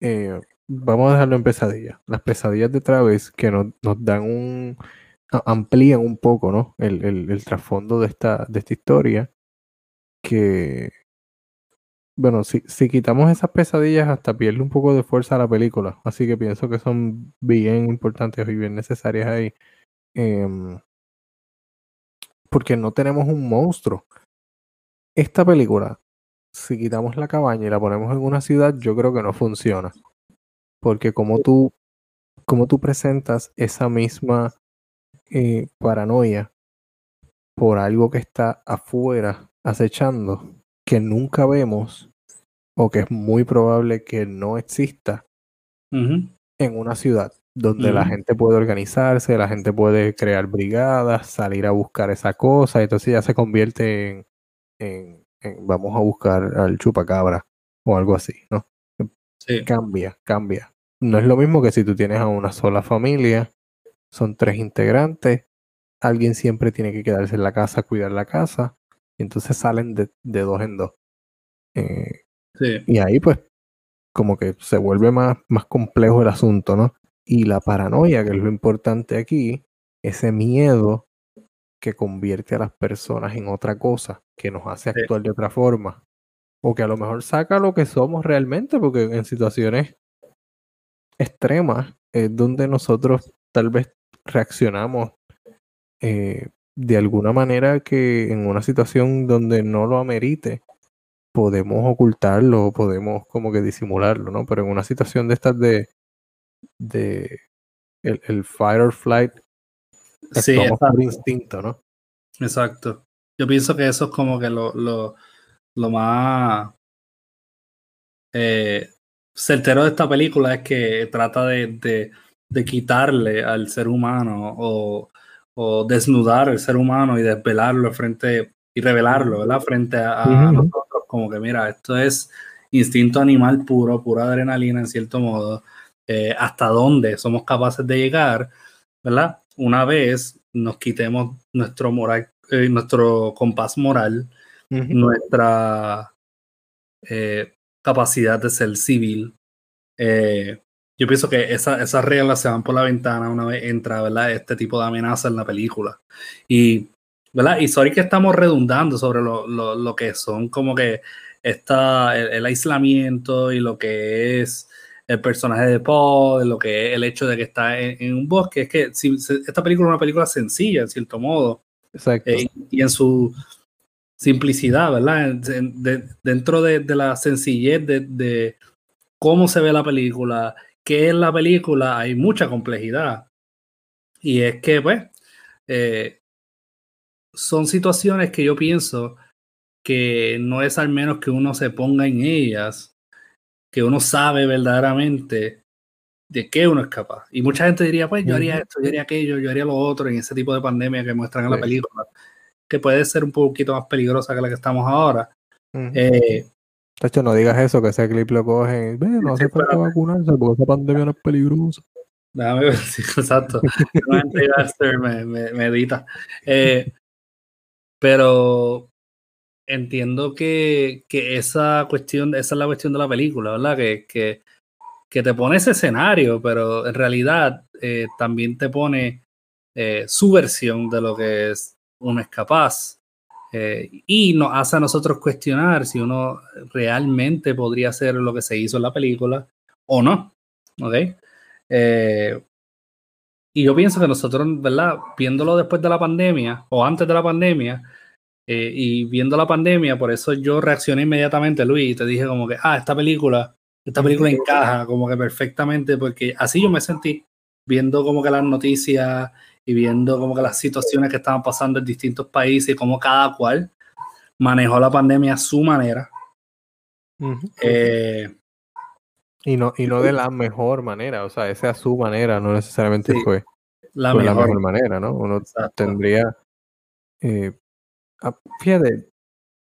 Eh, vamos a dejarlo en pesadillas. Las pesadillas de Travis que nos, dan un. amplían un poco, ¿no? El, trasfondo de esta, de esta historia. Que. Bueno, si, quitamos esas pesadillas, hasta pierde un poco de fuerza la película. Así que pienso que son bien importantes y bien necesarias ahí. Em, porque no tenemos un monstruo. Esta película si quitamos la cabaña y la ponemos en una ciudad, yo creo que no funciona. Porque como tú, como tú presentas esa misma eh, paranoia por algo que está afuera acechando, que nunca vemos, o que es muy probable que no exista en una ciudad donde la gente puede organizarse, la gente puede crear brigadas, salir a buscar esa cosa, entonces ya se convierte en vamos a buscar al chupacabra o algo así, ¿no? Cambia, cambia. No es lo mismo que si tú tienes a una sola familia, son tres integrantes, alguien siempre tiene que quedarse en la casa, cuidar la casa, y entonces salen de, dos en dos. Eh, y ahí pues como que se vuelve más, más complejo el asunto, ¿no? Y la paranoia, que es lo importante aquí, ese miedo que convierte a las personas en otra cosa, que nos hace actuar de otra forma, o que a lo mejor saca lo que somos realmente, porque en situaciones extremas es donde nosotros tal vez reaccionamos eh, de alguna manera que en una situación donde no lo amerite, podemos ocultarlo o podemos como que disimularlo, ¿no? Pero en una situación de estas de, de el, el fight or flight, Sí, por instinto, ¿no? Exacto. Yo pienso que eso es como que lo, lo, lo más eh, certero de esta película es que trata de, de, de quitarle al ser humano o, o, desnudar al ser humano y desvelarlo frente y revelarlo, ¿verdad? Frente a, nosotros, como que mira, esto es instinto animal puro, pura adrenalina en cierto modo, eh, hasta dónde somos capaces de llegar, ¿verdad? Una vez nos quitemos nuestro moral, eh, nuestro compás moral, nuestra eh, capacidad de ser civil. Eh, yo pienso que esa, esas reglas se van por la ventana una vez entra ¿verdad? este tipo de amenaza en la película. Y, ¿verdad? y sorry que estamos redundando sobre lo, lo, lo que son como que esta, el, el, aislamiento y lo que es el personaje de Paul, lo que es el hecho de que está en, en un bosque. Es que si, esta película es una película sencilla, en cierto modo. Exacto. Eh, y en su simplicidad, ¿verdad? De, de, dentro de, la sencillez de, de, cómo se ve la película, qué es la película, hay mucha complejidad. Y es que, pues, eh, son situaciones que yo pienso que no es al menos que uno se ponga en ellas, que uno sabe verdaderamente de qué uno es capaz. Y mucha gente diría, pues yo haría esto, yo haría aquello, yo haría lo otro en ese tipo de pandemia que muestran en la película que puede ser un poquito más peligrosa que la que estamos ahora. Uh -huh. eh, de hecho, no digas eso, que ese clip lo cogen. Ve, no hace falta vacunarse porque esa pandemia no es peligrosa. Déjame ver, (laughs) sí, exacto. me, me, me, edita. Eh, pero entiendo que, que, esa cuestión, esa es la cuestión de la película, ¿verdad? Que, que, que te pone ese escenario, pero en realidad eh, también te pone eh, su versión de lo que es uno es capaz. Eh, y nos hace a nosotros cuestionar si uno realmente podría hacer lo que se hizo en la película o no. ¿Ok? Y yo pienso que nosotros, ¿verdad? Viéndolo después de la pandemia o antes de la pandemia y viendo la pandemia, por eso yo reaccioné inmediatamente, Luis, y te dije como que, ah, esta película, esta película encaja como que perfectamente, porque así yo me sentí viendo como que las noticias y viendo como que las situaciones que estaban pasando en distintos países y cómo cada cual manejó la pandemia a su manera. Uh -huh. eh, y, no, y no de la mejor manera, o sea, esa es su manera, no necesariamente Sí, fue, la, fue mejor. la mejor manera, ¿no? Uno Exacto. tendría... eh, ah, fíjate,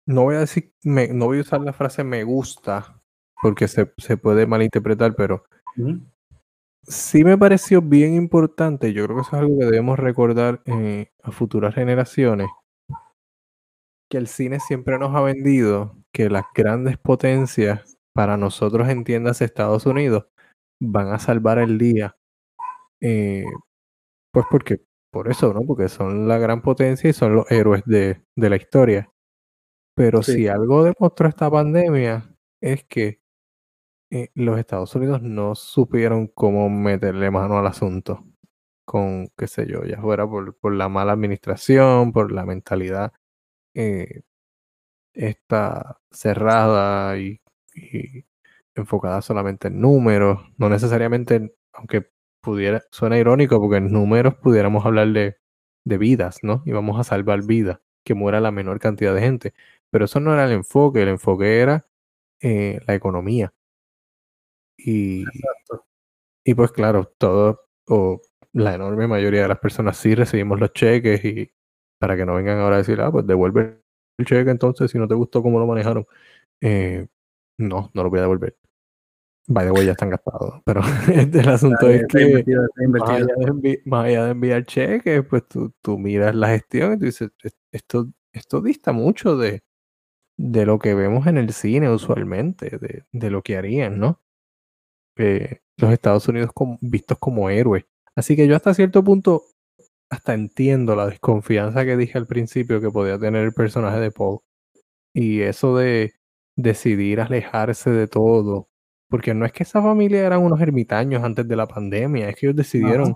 no voy a decir, me, no voy a usar la frase me gusta, porque se, se puede malinterpretar, pero sí me pareció bien importante, yo creo que eso es algo que debemos recordar eh, a futuras generaciones, que el cine siempre nos ha vendido que las grandes potencias, para nosotros entiendas Estados Unidos, van a salvar el día. Eh, pues porque, por eso, ¿no? Porque son la gran potencia y son los héroes de, de la historia. Pero Sí. si algo demostró esta pandemia es que eh, los Estados Unidos no supieron cómo meterle mano al asunto. Con, qué sé yo, ya fuera por, la mala administración, por la mentalidad eh, cerrada y, enfocada solamente en números, no necesariamente, en- aunque pudiera, suena irónico, porque en números pudiéramos hablar de, de vidas, ¿no? Y vamos a salvar vidas, que muera la menor cantidad de gente. Pero eso no era el enfoque, el enfoque era eh, la economía. Y, Exacto. y pues claro, todo, o la enorme mayoría de las personas sí recibimos los cheques y para que no vengan ahora a decir, ah, pues devuelve el cheque entonces si no te gustó cómo lo manejaron. Eh, no, no lo voy a devolver. By the way, ya están gastados. Pero (laughs) el asunto es que invertido, más allá de, envi- más allá de enviar cheques, pues tú, tú miras la gestión y tú dices, "Es- esto, esto dista mucho de, de lo que vemos en el cine usualmente, de, de lo que harían, ¿no? Eh, los Estados Unidos como- vistos como héroes. Así que yo hasta cierto punto hasta entiendo la desconfianza que dije al principio que podía tener el personaje de Paul. Y eso de decidir alejarse de todo. Porque no es que esa familia eran unos ermitaños antes de la pandemia, es que ellos decidieron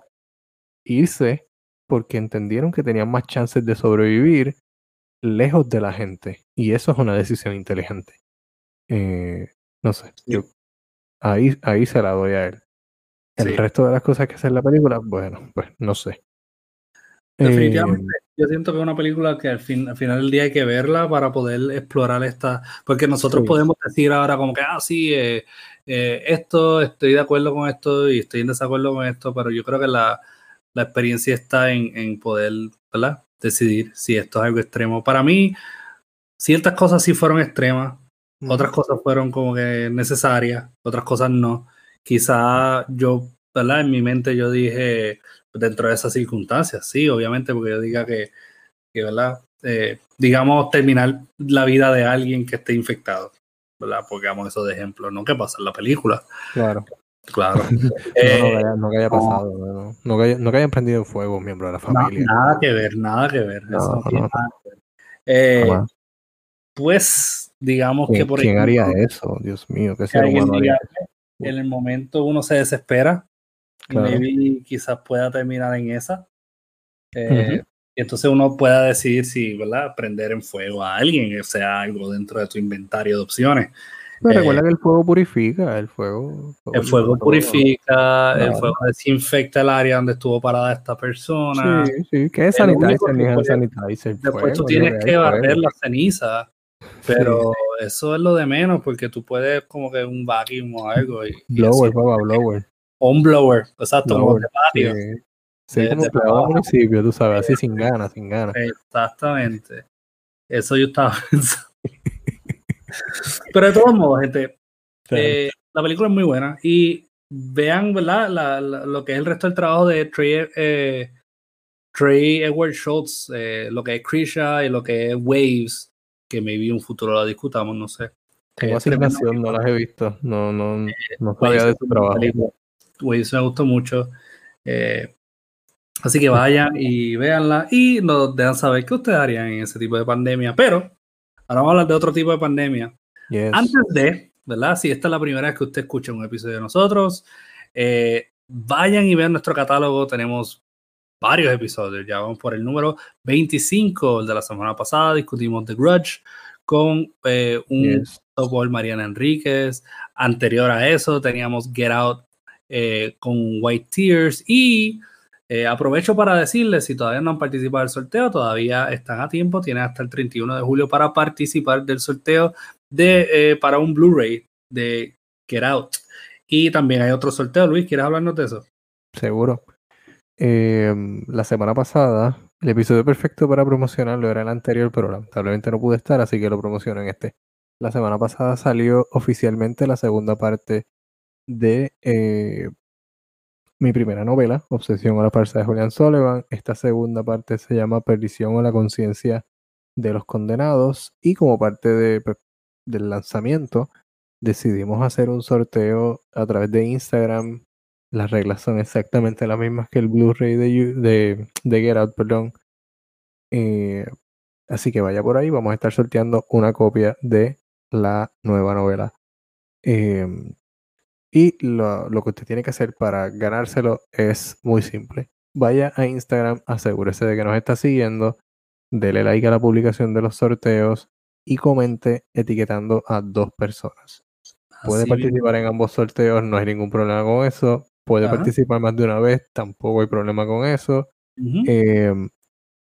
irse porque entendieron que tenían más chances de sobrevivir lejos de la gente. Y eso es una decisión inteligente. Eh, no sé, yo ahí, ahí se la doy a él. El resto de las cosas que hace en la película, bueno, pues no sé. Definitivamente, eh, yo siento que es una película que al, fin, al final del día hay que verla para poder explorar esta, porque nosotros podemos decir ahora como que, ah, sí, eh, eh, esto, estoy de acuerdo con esto y estoy en desacuerdo con esto, pero yo creo que la, la experiencia está en, en, poder, ¿verdad? Decidir si esto es algo extremo. Para mí, ciertas cosas sí fueron extremas, otras cosas fueron como que necesarias, otras cosas no. Quizá yo, ¿verdad? En mi mente yo dije, dentro de esas circunstancias, sí, obviamente, porque yo diga que, que ¿verdad? Eh, digamos, terminar la vida de alguien que esté infectado, ¿verdad? Porque damos eso de ejemplo, no que pasa en la película. Claro. Claro. (laughs) no, eh, no, que haya, pasado, no, que haya, no que hayan prendido fuego un miembro de la familia. nada que ver, nada que ver. Eh, pues, digamos que por ¿Quién haría eso? Dios mío, qué ser humano haría En el momento uno se desespera maybe quizás pueda terminar en esa. Eh, y entonces uno pueda decidir si, ¿verdad? Prender en fuego a alguien, o sea algo dentro de tu inventario de opciones. Pero eh, recuerda que el fuego purifica, el fuego. el fuego purifica, el fuego desinfecta el área donde estuvo parada esta persona. Sí, sí, que es sanitizer, ni es sanitizer. Después tú tienes que barrer la ceniza, pero eso es lo de menos, porque tú puedes como que un vacuum o algo. Y, blower, papá, blower un blower, exacto, como de patio. Sí, de, como municipio, tú sabes, así sin ganas, sin ganas. Exactamente. Eso yo estaba (laughs) pensando. Pero de todos modos, gente, eh, la película es muy buena y vean, ¿verdad? La, lo que es el resto del trabajo de Trey, eh, Trey Edward Schultz, eh, lo que es Krisha y lo que es Waves, que maybe un futuro la discutamos, no sé. Tengo asignación, no las he visto, no, no, no sabía de su trabajo. Waves me gustó mucho. Eh, así que vayan y véanla y nos dejan saber qué ustedes harían en ese tipo de pandemia. Pero ahora vamos a hablar de otro tipo de pandemia. Antes de, ¿verdad? Si esta es la primera vez que usted escucha un episodio de nosotros, eh, vayan y vean nuestro catálogo. Tenemos varios episodios. Ya vamos por el número 25, el de la semana pasada. Discutimos The Grudge con eh, un yes. Mariana Enríquez. Anterior a eso teníamos Get Out eh, con White Tears. Y eh, aprovecho para decirles, si todavía no han participado del sorteo, todavía están a tiempo, tienen hasta el 31 de julio para participar del sorteo de, eh, para un Blu-ray de Get Out. Y también hay otro sorteo, Luis, ¿quieres hablarnos de eso? Seguro. Em, la semana pasada, el episodio perfecto para promocionarlo era el anterior, pero lamentablemente no pude estar, así que lo promociono en este. La semana pasada salió oficialmente la segunda parte de eh, mi primera novela, Obsesión a la farsa de Julian Sullivan. Esta segunda parte se llama Perdición o la conciencia de los condenados y como parte pues, del lanzamiento decidimos hacer un sorteo a través de Instagram. Las reglas son exactamente las mismas que el Blu-ray de, de, de, Get Out, perdón. Eh, así que vaya por ahí, vamos a estar sorteando una copia de la nueva novela. Eh, y lo, que usted tiene que hacer para ganárselo es muy simple. Vaya a Instagram, asegúrese de que nos está siguiendo, dele like a la publicación de los sorteos y comente etiquetando a dos personas. Puede participar en ambos sorteos, no hay ningún problema con eso. Puede participar más de una vez, tampoco hay problema con eso. Em,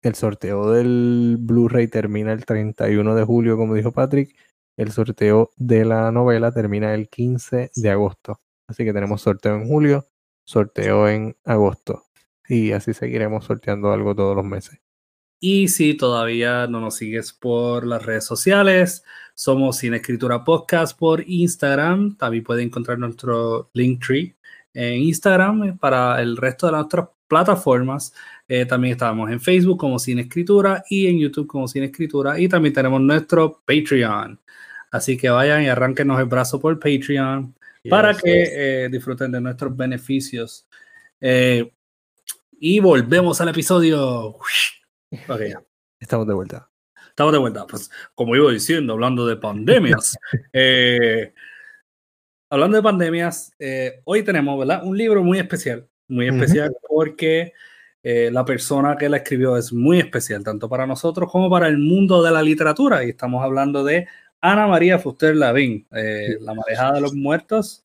el sorteo del Blu-ray termina el 31 de julio, como dijo Patrick. El sorteo de la novela termina el 15 de agosto. Así que tenemos sorteo en julio, sorteo en agosto. Y así seguiremos sorteando algo todos los meses. Y si todavía no nos sigues por las redes sociales, somos Sin Escritura Podcast por Instagram. También pueden encontrar nuestro Linktree en Instagram para el resto de nuestras plataformas. Eh, también estamos en Facebook como Sin Escritura y en YouTube como Sin Escritura. Y también tenemos nuestro Patreon. Así que vayan y arránquenos el brazo por Patreon para que eh, disfruten de nuestros beneficios. Eh, y volvemos al episodio. (laughs) Estamos de vuelta. Estamos de vuelta. Pues, como iba diciendo, hablando de pandemias. (laughs) Eh, hablando de pandemias, hoy tenemos ¿verdad? un libro muy especial. Muy especial porque eh, la persona que la escribió es muy especial, tanto para nosotros como para el mundo de la literatura. Y estamos hablando de Ana María Fuster Lavín, eh, La marejada de los muertos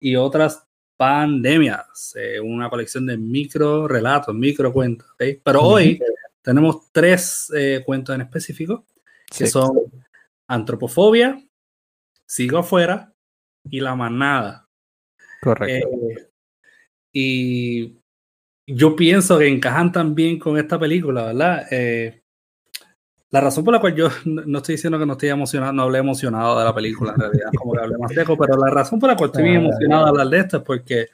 y otras pandemias, eh, una colección de micro relatos, micro cuentos. Pero hoy tenemos tres cuentos en específico, que son Antropofobia, Sigo afuera y La manada. Correcto. y yo pienso que encajan también con esta película, ¿verdad? Eh, la razón por la cual yo no estoy diciendo que no estoy emocionado, no hablé emocionado de la película, en realidad, (laughs) como que hablé más seco, pero la razón por la cual estoy bien emocionado de hablar de esto es porque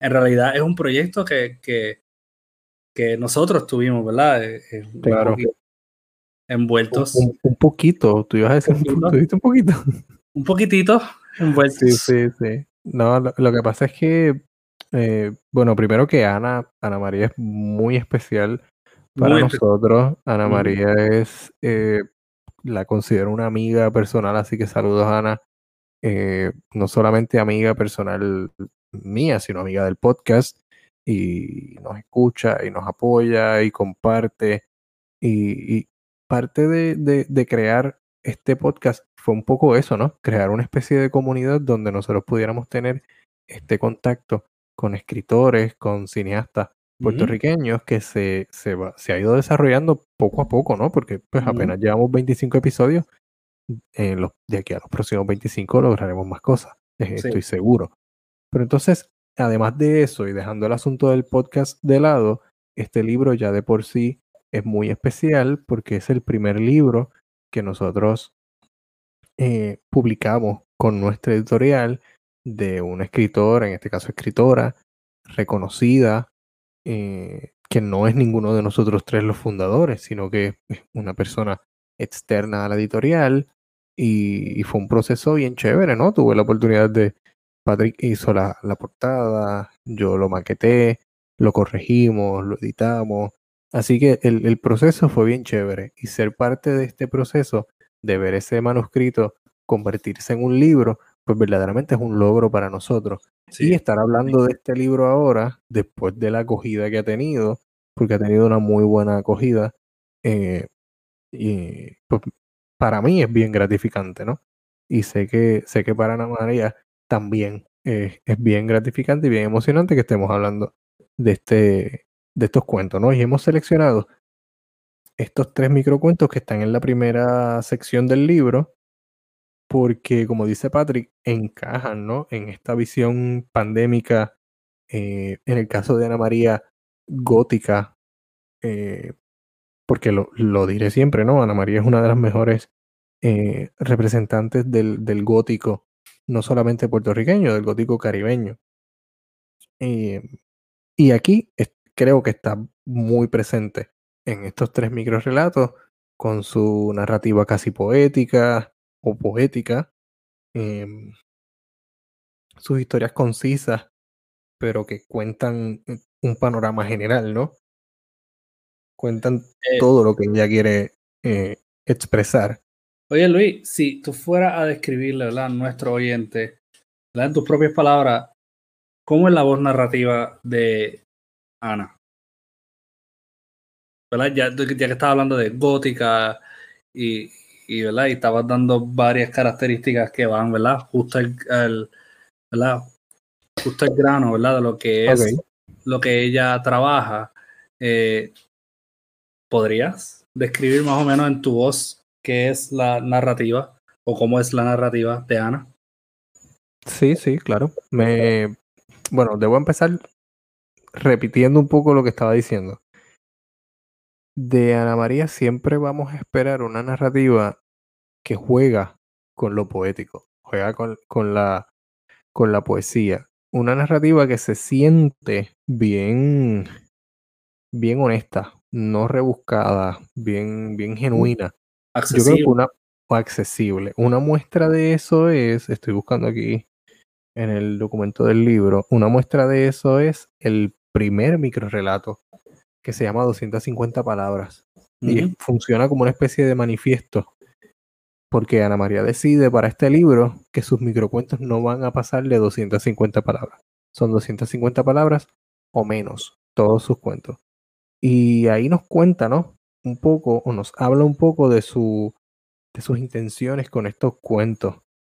en realidad es un proyecto que, que, que nosotros tuvimos, ¿verdad? Eh, eh, claro. envueltos. Un, poquito, tú ibas a decir un, poquito. un poquito. Un poquitito envueltos. Sí, sí, sí. No, lo que pasa es que eh, bueno, primero que Ana, Ana María es muy especial para nosotros. Ana María es, eh, la considero una amiga personal, así que saludos Ana. Eh, no solamente amiga personal mía, sino amiga del podcast y nos escucha y nos apoya y comparte. Y, parte de, de, crear este podcast fue un poco eso, ¿no? Crear una especie de comunidad donde nosotros pudiéramos tener este contacto con escritores, con cineastas puertorriqueños que se, se, va, se, ha ido desarrollando poco a poco, ¿no? Porque pues apenas llevamos 25 episodios, en los, de aquí a los próximos 25 lograremos más cosas, eh, estoy seguro. Pero entonces, además de eso y dejando el asunto del podcast de lado, este libro ya de por sí es muy especial porque es el primer libro que nosotros eh, publicamos con nuestra editorial de una escritora, en este caso escritora, reconocida, eh, que no es ninguno de nosotros tres los fundadores, sino que es una persona externa a la editorial y, fue un proceso bien chévere, ¿no? Tuve la oportunidad de, Patrick hizo la, la portada, yo lo maqueté, lo corregimos, lo editamos, así que el, el proceso fue bien chévere y ser parte de este proceso, de ver ese manuscrito convertirse en un libro, pues verdaderamente es un logro para nosotros. Y estar hablando de este libro ahora, después de la acogida que ha tenido, porque ha tenido una muy buena acogida, eh, y pues para mí es bien gratificante, ¿no? Y sé que, sé que para Ana María también es bien gratificante y bien emocionante que estemos hablando de, este, de estos cuentos, ¿no? Y hemos seleccionado estos tres microcuentos que están en la primera sección del libro, porque, como dice Patrick, encajan ¿no? en esta visión pandémica, eh, en el caso de Ana María, gótica, eh, porque lo, lo, diré siempre, ¿no? Ana María es una de las mejores eh, representantes del, del, gótico, no solamente puertorriqueño, del gótico caribeño. y aquí creo que está muy presente en estos tres microrelatos, con su narrativa casi poética, o poética, em, sus historias concisas, pero que cuentan un panorama general, ¿no? Cuentan eh todo lo que ella quiere eh, expresar. Oye Luis, si tú fueras a describirle a nuestro oyente, en tus propias palabras, ¿cómo es la voz narrativa de Ana? ¿Verdad? Ya, ya que estaba hablando de gótica y, y, ¿verdad? y estabas dando varias características que van, ¿verdad? Justo el, ¿verdad? Justo el grano, ¿verdad? De lo que es lo que ella trabaja. Eh, ¿Podrías describir más o menos en tu voz qué es la narrativa o cómo es la narrativa de Ana? Sí, sí, claro. Me, bueno, debo empezar repitiendo un poco lo que estaba diciendo de Ana María siempre vamos a esperar una narrativa que juega con lo poético, juega con, con, la, con la poesía. Una narrativa que se siente bien, bien honesta, no rebuscada, bien, bien genuina. Accesible. Yo creo que una accesible. Una muestra de eso es, estoy buscando aquí en el documento del libro, una muestra de eso es el primer microrelato que se llama 250 palabras. Y funciona como una especie de manifiesto. Porque Ana María decide para este libro que sus microcuentos no van a pasar de 250 palabras. Son 250 palabras o menos, todos sus cuentos. Y ahí nos cuenta, ¿no? Un poco, o nos habla un poco de, su, de sus intenciones con estos cuentos.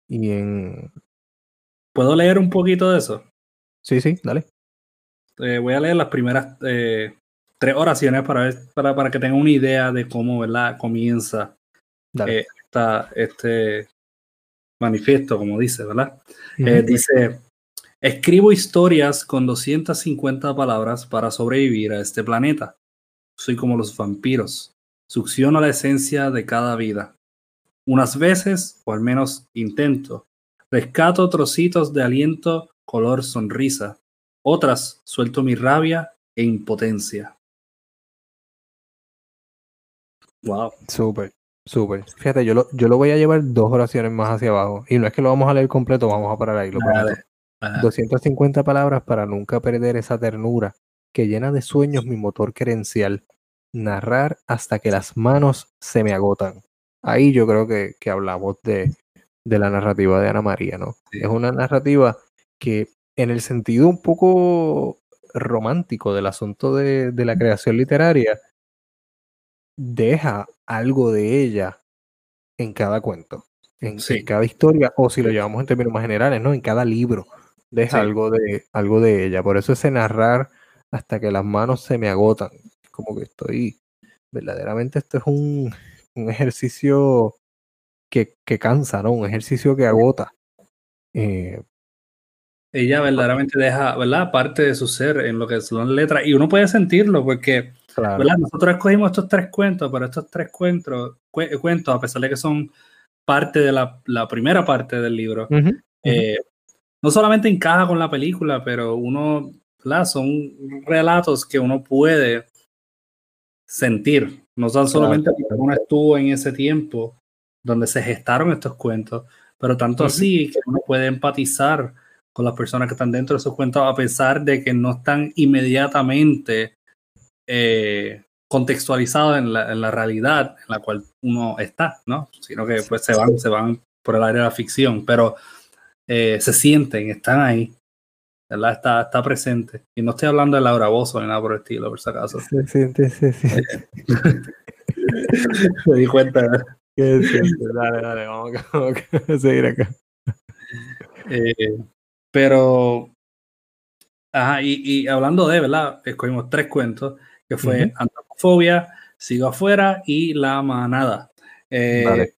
Y en... ¿Puedo leer un poquito de eso? Sí, sí, dale. Eh, voy a leer las primeras eh, tres oraciones para, ver, para, para que tengan una idea de cómo ¿verdad? comienza eh, esta, este manifiesto, como dice, ¿verdad? Eh, dice, escribo historias con 250 palabras para sobrevivir a este planeta. Soy como los vampiros. Succiono la esencia de cada vida. Unas veces, o al menos intento, rescato trocitos de aliento color sonrisa. Otras suelto mi rabia e impotencia. Wow. Súper. Súper. Fíjate, yo lo, yo lo voy a llevar dos oraciones más hacia abajo. Y no es que lo vamos a leer completo, vamos a parar ahí. Lo prometo. 250 palabras para nunca perder esa ternura que llena de sueños mi motor querencial. Narrar hasta que las manos se me agotan. Ahí yo creo que, que hablamos de, de, la narrativa de Ana María, ¿no? Es una narrativa que en el sentido un poco romántico del asunto de, de la creación literaria, deja algo de ella en cada cuento, en, cada historia, o si lo llevamos en términos más generales, ¿no? En cada libro deja algo, de, algo de ella. Por eso ese narrar hasta que las manos se me agotan. Como que estoy, verdaderamente esto es un, un ejercicio que, que, cansa, ¿no? Un ejercicio que agota. Eh, ella verdaderamente deja, ¿verdad? Parte de su ser en lo que son letras. Y uno puede sentirlo porque nosotros escogimos estos tres cuentos, pero estos tres cuentos, cuentos a pesar de que son parte de la, la primera parte del libro, eh, no solamente encaja con la película, pero uno, ¿verdad? son relatos que uno puede sentir. No son solamente porque uno estuvo en ese tiempo donde se gestaron estos cuentos, pero tanto así que uno puede empatizar con las personas que están dentro de esos cuentos a pesar de que no están inmediatamente eh, contextualizado en la, en la, realidad en la cual uno está, ¿no? Sino que pues se van, se van por el área de la ficción, pero eh, se sienten, están ahí, ¿verdad? Está, está presente. Y no estoy hablando de Laura Bozo ni nada por el estilo, por si acaso. Se siente, se siente. Me di cuenta. Dale, dale, (laughs) vamos, vamos a seguir acá. Eh, pero, ajá, y, y, hablando de, ¿verdad? Escogimos tres cuentos que fue Antropofobia, Sigo Afuera y La Manada. Eh,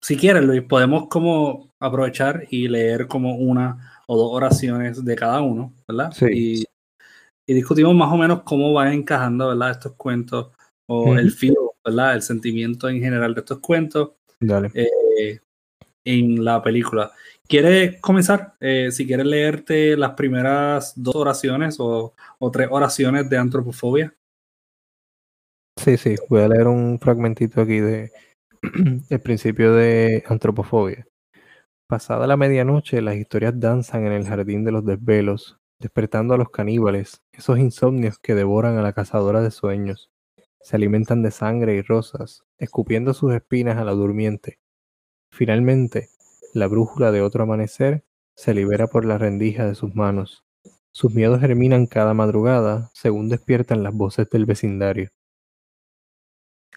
si quieres, Luis, podemos como aprovechar y leer como una o dos oraciones de cada uno, ¿verdad? Y, discutimos más o menos cómo van encajando, ¿verdad? Estos cuentos o el filo, ¿verdad? El sentimiento en general de estos cuentos eh, en la película. ¿Quieres comenzar? Eh, si quieres leerte las primeras dos oraciones o, tres oraciones de antropofobia. Sí, sí, voy a leer un fragmentito aquí de (clears throat) el principio de antropofobia. Pasada la medianoche, las historias danzan en el jardín de los desvelos, despertando a los caníbales, esos insomnios que devoran a la cazadora de sueños. Se alimentan de sangre y rosas, escupiendo sus espinas a la durmiente. Finalmente, la brújula de otro amanecer se libera por la rendija de sus manos. Sus miedos germinan cada madrugada según despiertan las voces del vecindario.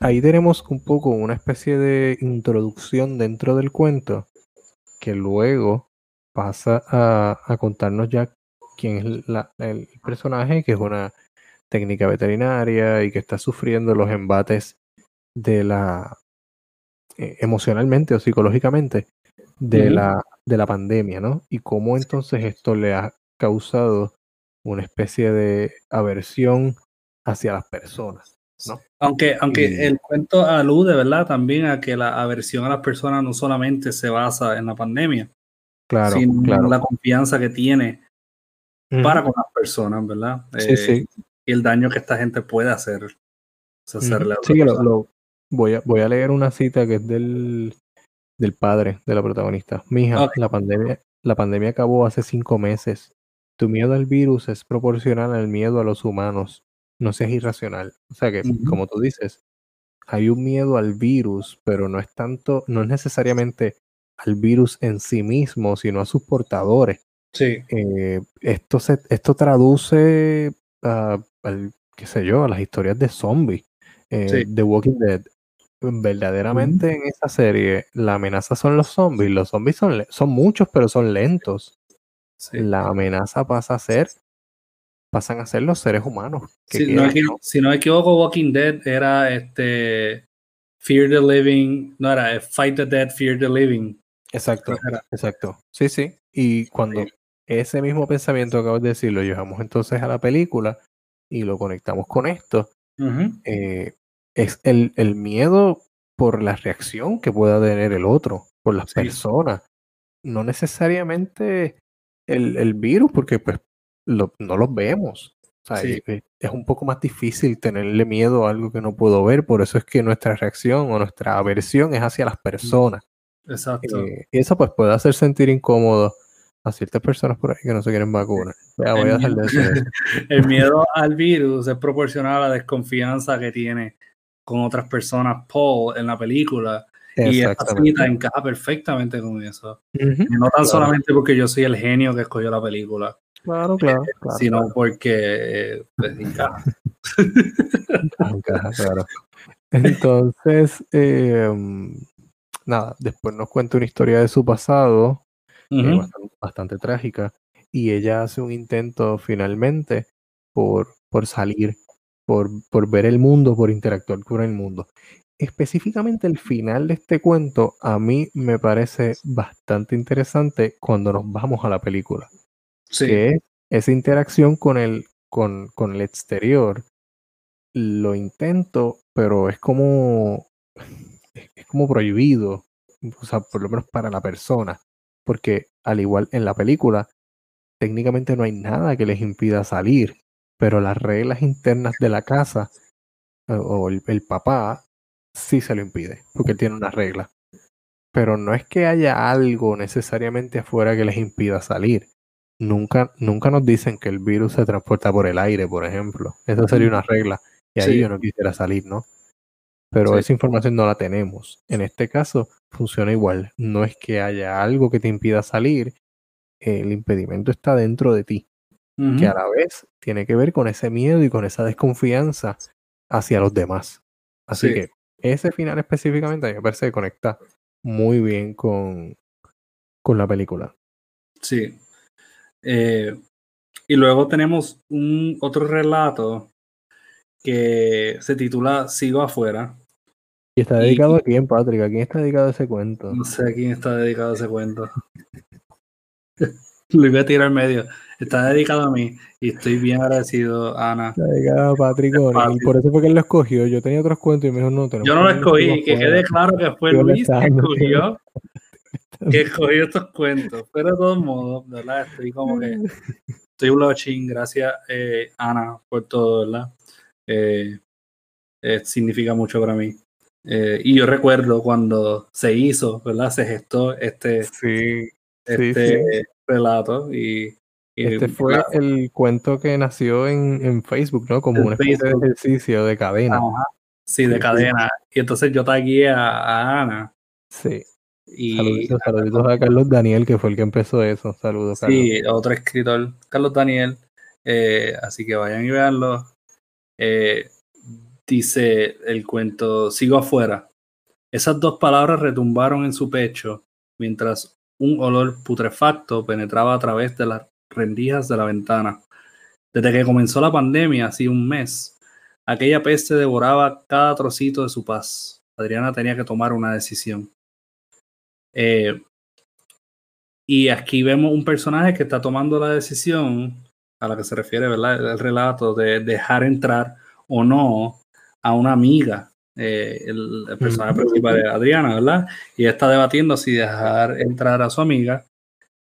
Ahí tenemos un poco una especie de introducción dentro del cuento que luego pasa a, contarnos ya quién es el personaje, que es una técnica veterinaria y que está sufriendo los embates de la eh, emocionalmente o psicológicamente de, la, de la pandemia, ¿no? Y cómo entonces esto le ha causado una especie de aversión hacia las personas. ¿no? Aunque, aunque el cuento alude, ¿verdad? También a que la aversión a las personas no solamente se basa en la pandemia, claro, sino claro. en la confianza que tiene para con las personas, ¿verdad? Sí, sí. Eh, y el daño que esta gente puede hacer. hacerle sí, lo, lo, voy, a, voy a leer una cita que es del del padre de la protagonista. Mija, la, pandemia, la pandemia acabó hace cinco meses. Tu miedo al virus es proporcional al miedo a los humanos. No seas irracional. O sea que, como tú dices, hay un miedo al virus, pero no es tanto, no es necesariamente al virus en sí mismo, sino a sus portadores. Sí. Eh, esto, se, esto traduce al qué sé yo, las historias de zombies, eh, The Walking Dead. Verdaderamente en esa serie la amenaza son los zombies. Los zombies son, son muchos, pero son lentos. La amenaza pasa a ser, pasan a ser los seres humanos. si, no, me equivoco, Walking Dead era este Fear the Living, no era eh, Fight the Dead, Fear the Living. Exacto, exacto. Sí, sí. Y cuando ese mismo pensamiento que acabas de decir lo llevamos entonces a la película y lo conectamos con esto, eh, es el, el, miedo por la reacción que pueda tener el otro, por las personas. No necesariamente el, el virus, porque pues lo, no los vemos. O sea, es, un poco más difícil tenerle miedo a algo que no puedo ver, por eso es que nuestra reacción o nuestra aversión es hacia las personas. Exacto. Eh, y eso pues puede hacer sentir incómodo a ciertas personas por ahí que no se quieren vacunar. (laughs) el, miedo, al virus es proporcional a la desconfianza que tiene con otras personas Paul en la película. Y esta cita encaja perfectamente con eso. no tan solamente porque yo soy el genio que escogió la película. Claro, claro. sino porque pues, encaja. (laughs) encaja, claro. Entonces, em, nada, después nos cuenta una historia de su pasado bastante, trágica, y ella hace un intento finalmente por, por salir, por, por ver el mundo, por interactuar con el mundo. Específicamente el final de este cuento a mí me parece bastante interesante cuando nos vamos a la película. Sí. Que es esa interacción con el, con, con el exterior. Lo intento, pero es como, es como prohibido, o sea, por lo menos para la persona porque al igual en la película, técnicamente no hay nada que les impida salir, pero las reglas internas de la casa o el, papá sí se lo impide, porque él tiene una regla. Pero no es que haya algo necesariamente afuera que les impida salir. Nunca, nunca nos dicen que el virus se transporta por el aire, por ejemplo. Esa sería una regla. Y ahí yo no quisiera salir, ¿no? Pero esa información no la tenemos. En este caso, funciona igual. No es que haya algo que te impida salir, el impedimento está dentro de ti, que a la vez tiene que ver con ese miedo y con esa desconfianza hacia los demás. Así que ese final específicamente a mí me parece que conecta muy bien con, con la película. Sí. Eh, y luego tenemos un otro relato que se titula Sigo afuera, ¿Y está dedicado a quién, Patrick? ¿A quién está dedicado ese cuento? No sé a quién está dedicado ese cuento. (laughs) Lo iba a tirar al medio. Está dedicado a mí y estoy bien agradecido, Ana. Está dedicado a Patrick y por eso fue que él lo escogió. Yo tenía otros cuentos y me dijo, no, Yo no lo escogí, que quede claro que fue Luis que escogió, (laughs) que escogió estos cuentos. Pero de todos modos, ¿verdad? Estoy como que. Estoy un blochín. Gracias, eh, Ana, por todo, ¿verdad? Eh, eh, significa mucho para mí. Eh, y yo recuerdo cuando se hizo, ¿verdad? Se gestó este, este relato y, este fue el cuento que nació en, en Facebook, ¿no? Como un ejercicio de cadena. Sí, de cadena. Y entonces yo tagué a, a Ana. Sí. Y, saluditos, a Carlos Daniel, que fue el que empezó eso. Saludos, Carlos. Sí, otro escritor, Carlos Daniel. Eh, así que vayan y veanlo. Eh, Dice el cuento, sigo afuera. Esas dos palabras retumbaron en su pecho mientras un olor putrefacto penetraba a través de las rendijas de la ventana. Desde que comenzó la pandemia, así un mes, aquella peste devoraba cada trocito de su paz. Adriana tenía que tomar una decisión. Eh, y aquí vemos un personaje que está tomando la decisión a la que se refiere ¿verdad? el relato de dejar entrar o no a una amiga, eh, el, personaje principal de Adriana, ¿verdad? Y está debatiendo si dejar entrar a su amiga,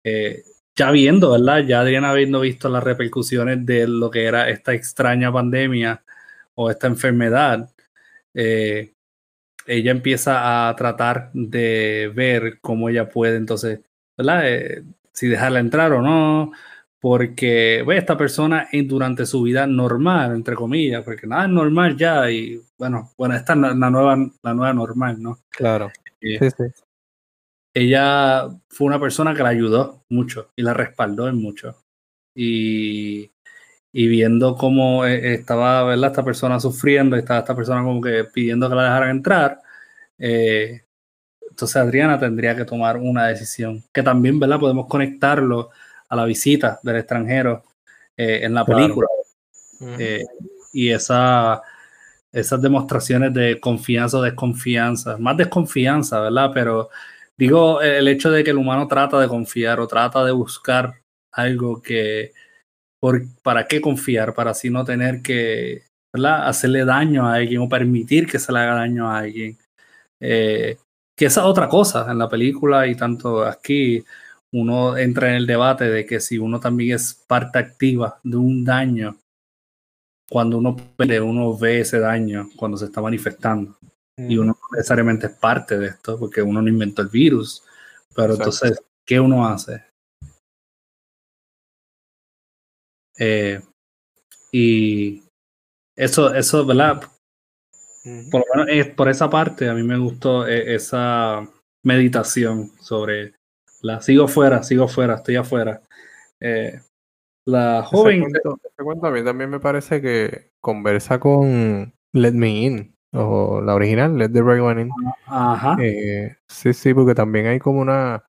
eh, ya viendo, ¿verdad? Ya Adriana habiendo visto las repercusiones de lo que era esta extraña pandemia o esta enfermedad, eh, ella empieza a tratar de ver cómo ella puede entonces, ¿verdad? si dejarla entrar o no, porque ve esta persona durante su vida normal, entre comillas, porque nada es normal ya y bueno, bueno, esta es la nueva, la nueva normal, ¿no? Claro. Eh, sí, sí. Ella fue una persona que la ayudó mucho y la respaldó en mucho. Y, y viendo cómo eh, estaba ¿verdad? esta persona sufriendo, estaba esta persona como que pidiendo que la dejaran entrar, eh, entonces Adriana tendría que tomar una decisión, que también ¿verdad? podemos conectarlo a la visita del extranjero eh, en la película. y esa, esas demostraciones de confianza o desconfianza, más desconfianza, ¿verdad? Pero digo, el hecho de que el humano trata de confiar o trata de buscar algo que por, ¿para qué confiar? Para así no tener que hacerle daño a alguien o permitir que se le haga daño a alguien. Eh, que esa otra cosa en la película y tanto aquí uno entra en el debate de que si uno también es parte activa de un daño, cuando uno uno ve ese daño cuando se está manifestando. Y uno no necesariamente es parte de esto, porque uno no inventó el virus. Pero entonces, ¿qué uno hace? Eh, y eso, eso, ¿verdad? Por lo menos por esa parte, a mí me gustó eh, esa meditación sobre la sigo fuera, sigo fuera, estoy afuera. Eh, la joven. cuento, a mí también me parece que conversa con Let Me In, o la original, Let the Right One In. Ajá. sí, sí, porque también hay como una.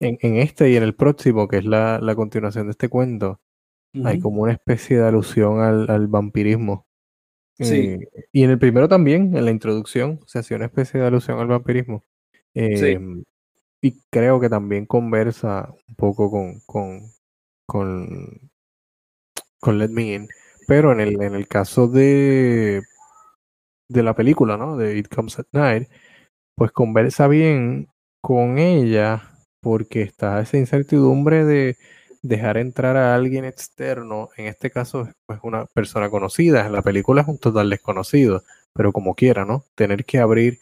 En, en, este y en el próximo, que es la, la continuación de este cuento, hay como una especie de alusión al, vampirismo. Sí. Eh, y en el primero también, en la introducción, se hacía una especie de alusión al vampirismo. Em, y creo que también conversa un poco con, con, con, con Let Me In. Pero en el, en el caso de, de la película, ¿no? De It Comes at Night, pues conversa bien con ella porque está esa incertidumbre de dejar entrar a alguien externo, en este caso es pues, una persona conocida, en la película es un total desconocido, pero como quiera, ¿no? Tener que abrir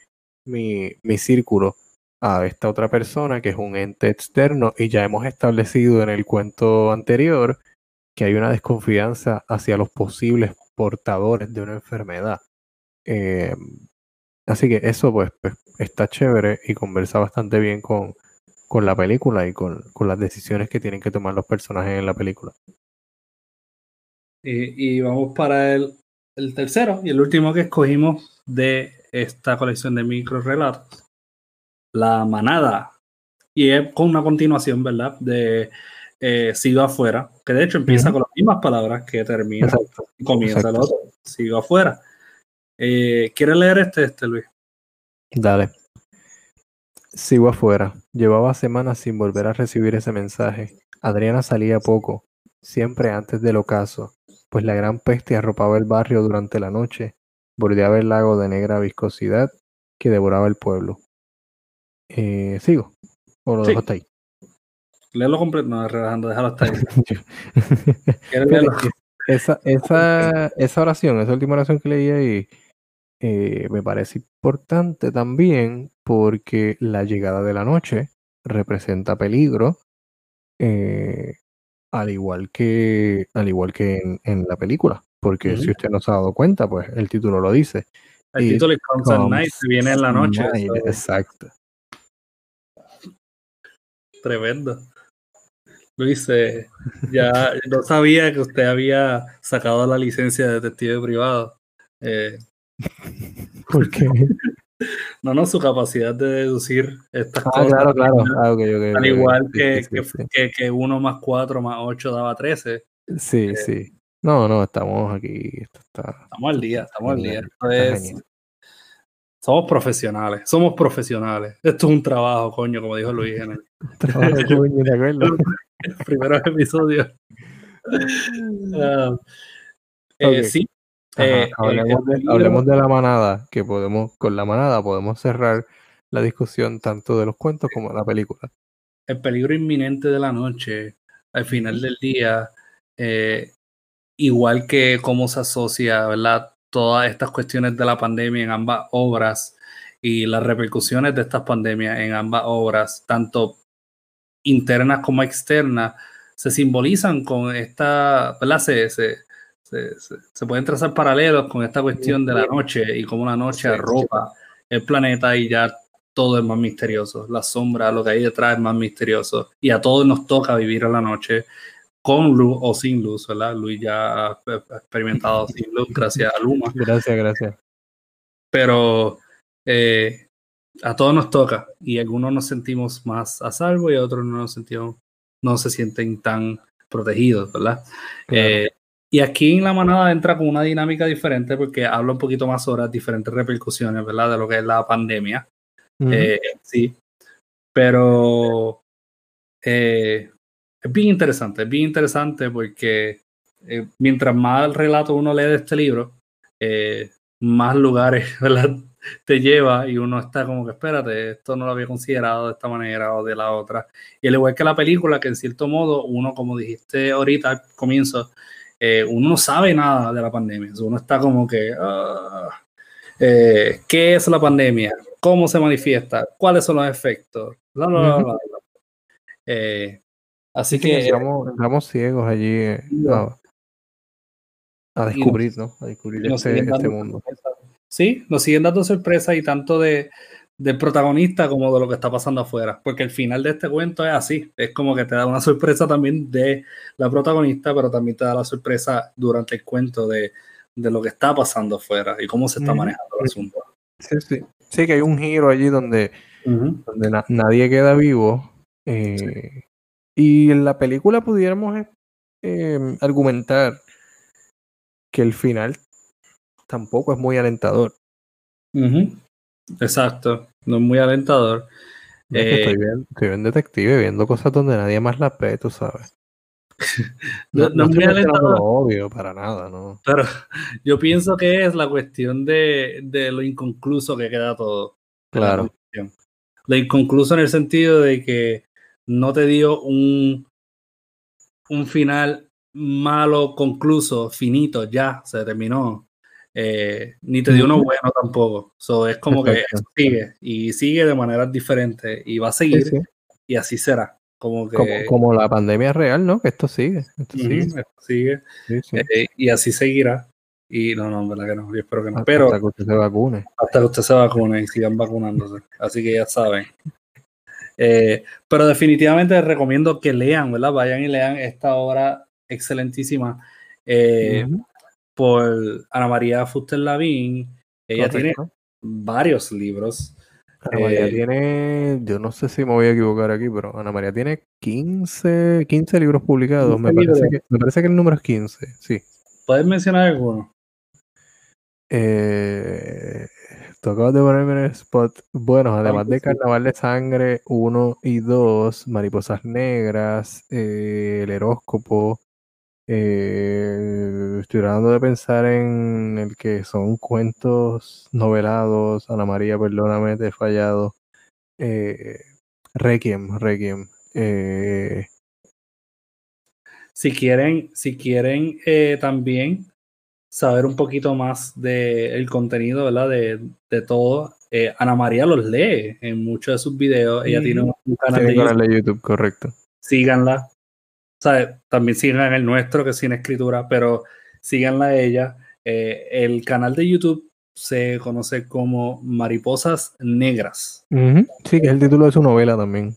mi, mi círculo a esta otra persona que es un ente externo y ya hemos establecido en el cuento anterior que hay una desconfianza hacia los posibles portadores de una enfermedad. Eh, así que eso pues, pues, está chévere y conversa bastante bien con, con la película y con, las decisiones que tienen que tomar los personajes en la película. Y, vamos para el, tercero y el último que escogimos de esta colección de micro relatos, La Manada. Y es con una continuación, ¿verdad? De eh, Sigo afuera, que de hecho empieza con las mismas palabras que termina y comienza el otro. Sigo afuera. Eh, ¿Quieres leer este, este, Luis? Dale. Sigo afuera. Llevaba semanas sin volver a recibir ese mensaje. Adriana salía poco, siempre antes del ocaso, pues la gran peste arropaba el barrio durante la noche, bordeaba el lago de negra viscosidad que devoraba el pueblo. Eh, ¿Sigo? ¿O lo dejo hasta ahí? Léelo completo, no, relajando, déjalo hasta ahí. (laughs) esa, esa, esa oración, esa última oración que leí ahí, eh, me parece importante también porque la llegada de la noche representa peligro, eh, al igual que, al igual que en, la película. Porque si usted no se ha dado cuenta, pues el título lo dice. El título es Comes Night, viene en la noche. exacto. Tremendo. Luis, eh, ya (laughs) no sabía que usted había sacado la licencia de detective privado. Eh, ¿Por qué? (laughs) No, no, su capacidad de deducir estas ah, cosas. Claro, claro. Ah, al igual que, que, que, 1 más 4 más 8 daba 13. Sí, eh, sí. No, no, estamos aquí. estamos al día, estamos al día. somos profesionales, somos profesionales. Esto es un trabajo, coño, como dijo Luis en el, (laughs) trabajo, coño, de acuerdo. (laughs) primeros episodios. Uh, eh, sí, eh, eh, hablemos, de, la manada, que podemos, con la manada podemos cerrar la discusión tanto de los cuentos como de la película. El peligro inminente de la noche, al final del día, eh, igual que cómo se asocia, ¿verdad? Todas estas cuestiones de la pandemia en ambas obras y las repercusiones de estas pandemias en ambas obras, tanto internas como externas, se simbolizan con esta, ¿verdad? Se, se, se, pueden trazar paralelos con esta cuestión de la noche y cómo la noche arropa el planeta y ya todo es más misterioso. La sombra, lo que hay detrás es más misterioso. Y a todos nos toca vivir a la noche con luz o sin luz, ¿verdad? Luis ya ha experimentado (laughs) sin luz gracias a Luma. Gracias, gracias. Pero eh, a todos nos toca y algunos nos sentimos más a salvo y otros no nos sentimos, no se sienten tan protegidos, ¿verdad? Eh, y aquí en la manada entra con una dinámica diferente porque habla un poquito más sobre las diferentes repercusiones, ¿verdad? De lo que es la pandemia. Eh, sí. Pero eh, es bien interesante, es bien interesante porque mientras más relato uno lee de este libro, más lugares (laughs) ¿verdad? te lleva y uno está como que espérate, esto no lo había considerado de esta manera o de la otra. Y al igual que la película, que en cierto modo uno, como dijiste ahorita al comienzo, eh, uno no sabe nada de la pandemia. Uno está como que, ah, eh, ¿qué es la pandemia? ¿Cómo se manifiesta? ¿Cuáles son los efectos? Eh, así que... Estamos, ciegos allí a, descubrir, ¿no? A descubrir este, este mundo sí, nos siguen dando sorpresas y tanto de, del protagonista como de lo que está pasando afuera, porque el final de este cuento es así, es como que te da una sorpresa también de la protagonista, pero también te da la sorpresa durante el cuento de, de lo que está pasando afuera y cómo se está manejando el asunto. Sí, sí. Sí, que hay un giro allí donde, donde nadie queda vivo. Eh, y en la película pudiéramos eh, argumentar que el final tampoco es muy alentador. Exacto, no es muy alentador. estoy, eh, bien, estoy detective viendo cosas donde nadie más la ve, tú sabes. (laughs) no, es muy alentador. obvio, para nada, ¿no? Pero yo pienso que es la cuestión de, de lo inconcluso que queda todo. Claro. Lo inconcluso en el sentido de que no te dio un, un final malo, concluso, finito, ya, se terminó. Eh, ni te dio uno bueno tampoco. So, es como que sigue y sigue de maneras diferentes y va a seguir y así será. Como, que, como, la pandemia real, ¿no? Que esto sigue. Esto sigue. Eh, y así seguirá. Y no, no, en verdad que no. Yo espero que no. Pero, hasta que usted se vacune. Hasta que usted se vacune y sigan vacunándose. Así que ya saben. Eh, pero definitivamente recomiendo que lean, ¿verdad? Vayan y lean esta obra excelentísima. Eh, por Ana María Fuster Lavín. Ella tiene varios libros. Ana María eh, tiene, yo no sé si me voy a equivocar aquí, pero Ana María tiene 15, 15 libros publicados. Me parece, que, me parece, que, el número es 15, sí. ¿Puedes mencionar alguno? Eh, tú acabas de ponerme en el spot. Bueno, además de Carnaval de Sangre 1 y 2, Mariposas Negras, eh, El Horóscopo, eh, estoy tratando de pensar en el que son cuentos novelados. Ana María, perdóname, te he fallado. Eh, Requiem, Requiem. Eh, si quieren, si quieren eh, también saber un poquito más del contenido, ¿verdad? De, de todo. Ana María los lee en muchos de sus videos. Ella tiene un canal, de, YouTube. correcto. Síganla, también sigan el nuestro, que es sin escritura, pero síganla a ella. Eh, el canal de YouTube se conoce como Mariposas Negras. Sí, que es el título de su novela también.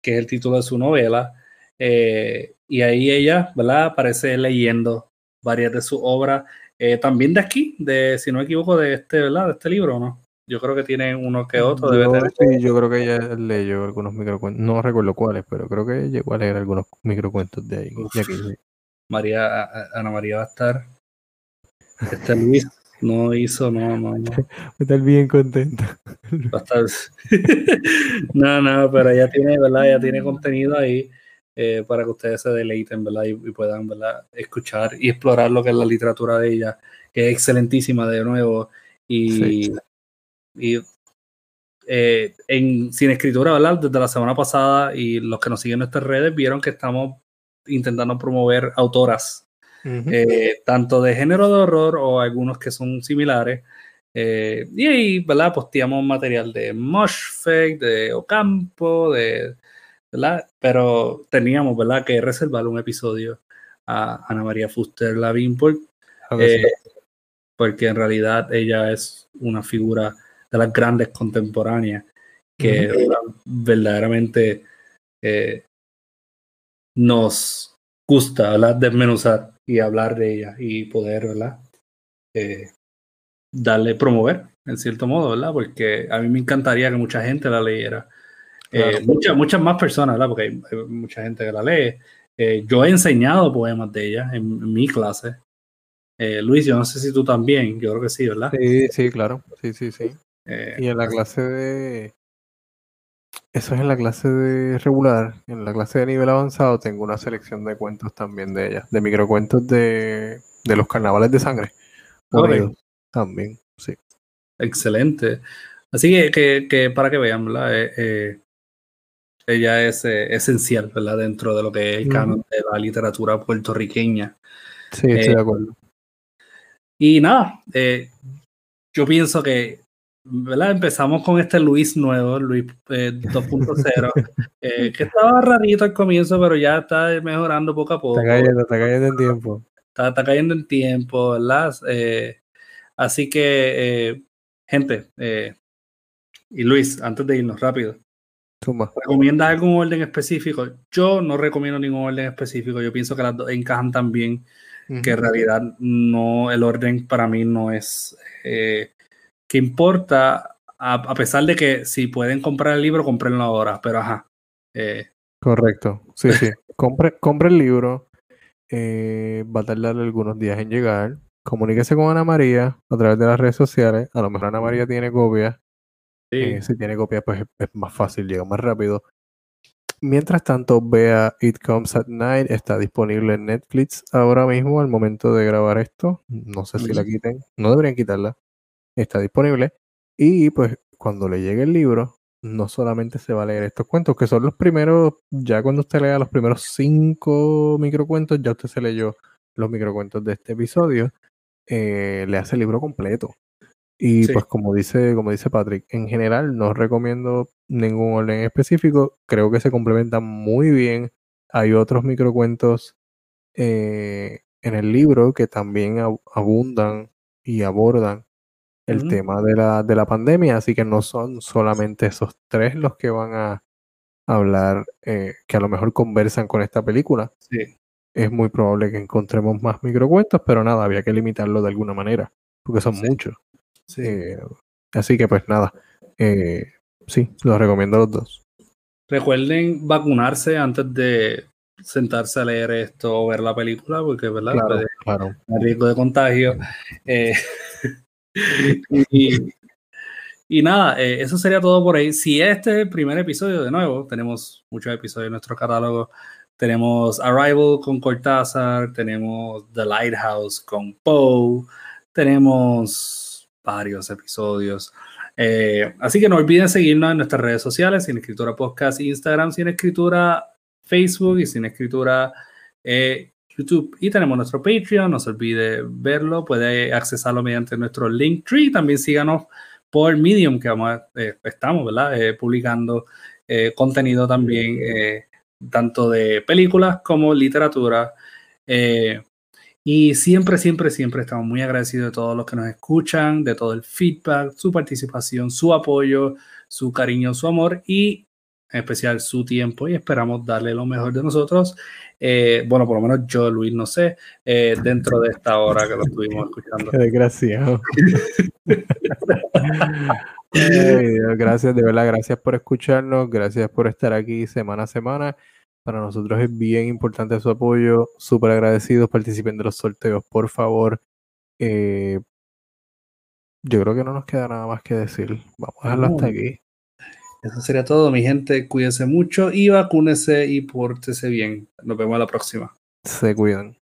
Que es el título de su novela. Eh, y ahí ella, ¿verdad? Aparece leyendo varias de sus obras. Eh, también de aquí, de, si no me equivoco, de este, ¿verdad? De este libro, ¿no? Yo creo que tiene uno que otro. Yo, Sí, yo creo que ella leyó algunos microcuentos. No recuerdo cuáles, pero creo que llegó a leer algunos microcuentos de ahí. María, Ana María va a estar. Este Luis no hizo, no, no, no. (laughs) Va a estar bien contenta. Va a estar... (laughs) no, no, pero ella tiene, ¿verdad? Ella tiene contenido ahí. Eh, para que ustedes se deleiten, ¿verdad? Y, puedan, ¿verdad? Escuchar y explorar lo que es la literatura de ella, que es excelentísima de nuevo. Y, y eh, en Sin Escritura, ¿verdad? Desde la semana pasada y los que nos siguen en nuestras redes vieron que estamos intentando promover autoras, eh, tanto de género de horror o algunos que son similares. Eh, y ahí, ¿verdad? Posteamos material de Moshfake, de Ocampo, de, ¿verdad? Pero teníamos, ¿verdad? Que reservar un episodio a Ana María Fuster Lavín porque en realidad ella es una figura de las grandes contemporáneas que verdaderamente eh, nos gusta, ¿verdad? Desmenuzar y hablar de ella y poder, ¿verdad? Eh, darle, promover, en cierto modo, ¿verdad? Porque a mí me encantaría que mucha gente la leyera. Eh, muchas, muchas más personas, ¿verdad? Porque hay, mucha gente que la lee. Eh, yo he enseñado poemas de ella en, mi clase. Luis, yo no sé si tú también, yo creo que sí, ¿verdad? Sí, sí, claro, sí, sí, sí. Y en la clase de... Eso es en la clase de regular. En la clase de nivel avanzado tengo una selección de cuentos también de ella, de microcuentos de, de los carnavales de sangre. También, sí. Excelente. Así que, que, para que vean, ¿verdad? Eh, eh, ella es eh, esencial, ¿verdad? Dentro de lo que es el canon de la literatura puertorriqueña. Sí, estoy de acuerdo. Y nada, yo pienso que, ¿verdad? Empezamos con este Luis nuevo, Luis 2.0, (laughs) que estaba rarito al comienzo, pero ya está mejorando poco a poco. Está cayendo, está cayendo en tiempo. Está, está cayendo en tiempo, ¿verdad? Así que, eh, gente, eh, y Luis, antes de irnos rápido, ¿recomienda algún orden específico? Yo no recomiendo ningún orden específico. Yo pienso que las dos encajan tan bien que en realidad no, el orden para mí no es eh, que importa, a, pesar de que si pueden comprar el libro, comprenlo ahora, pero ajá. Correcto, sí, sí. (laughs) compre, compre el libro. va a tardar algunos días en llegar comuníquese con Ana María a través de las redes sociales. A lo mejor Ana María tiene copia. Eh, si tiene copia, pues es más fácil, llega más rápido. Mientras tanto, vea It Comes at Night. Está disponible en Netflix ahora mismo, al momento de grabar esto. No sé si la quiten. No deberían quitarla. Está disponible. Y pues cuando le llegue el libro, no solamente se va a leer estos cuentos, que son los primeros, ya cuando usted lea los primeros cinco microcuentos, ya usted se leyó los microcuentos de este episodio. Eh, le hace el libro completo. Y pues como dice, como dice Patrick, en general no recomiendo ningún orden específico, creo que se complementan muy bien. Hay otros microcuentos eh, en el libro que también abundan y abordan el tema de la, de la pandemia, así que no son solamente esos tres los que van a hablar, eh, que a lo mejor conversan con esta película. Sí es muy probable que encontremos más microcuentos, pero nada, había que limitarlo de alguna manera, porque son muchos. Eh, así que pues nada, eh, sí, los recomiendo los dos. Recuerden vacunarse antes de sentarse a leer esto o ver la película, porque verdad claro, claro. riesgo de contagio. (laughs) y, nada, eso sería todo por ahí. Si este es el primer episodio, de nuevo, tenemos muchos episodios en nuestro catálogo tenemos Arrival con Cortázar, tenemos The Lighthouse con Poe, tenemos varios episodios. Eh, así que no olviden seguirnos en nuestras redes sociales, Sin Escritura Podcast, Instagram, Sin Escritura Facebook y Sin Escritura eh, YouTube. Y tenemos nuestro Patreon, no se olvide verlo, puede accesarlo mediante nuestro Linktree. También síganos por Medium, que vamos eh, estamos ¿verdad? publicando contenido también tanto de películas como literatura. Eh, y siempre, siempre, siempre estamos muy agradecidos de todos los que nos escuchan, de todo el feedback, su participación, su apoyo, su cariño, su amor y en especial su tiempo y esperamos darle lo mejor de nosotros. Eh, bueno, por lo menos yo, Luis, no sé, eh, dentro de esta hora que lo estuvimos escuchando. Qué desgraciado. (laughs) gracias, de verdad, gracias por escucharnos, gracias por estar aquí semana a semana. Para nosotros es bien importante su apoyo, súper agradecidos, participen de los sorteos, por favor. Eh, yo creo que no nos queda nada más que decir. Vamos a dejarlo hasta aquí. Eso sería todo, mi gente. Cuídense mucho y vacúnese y pórtese bien. Nos vemos la próxima. Se cuidan.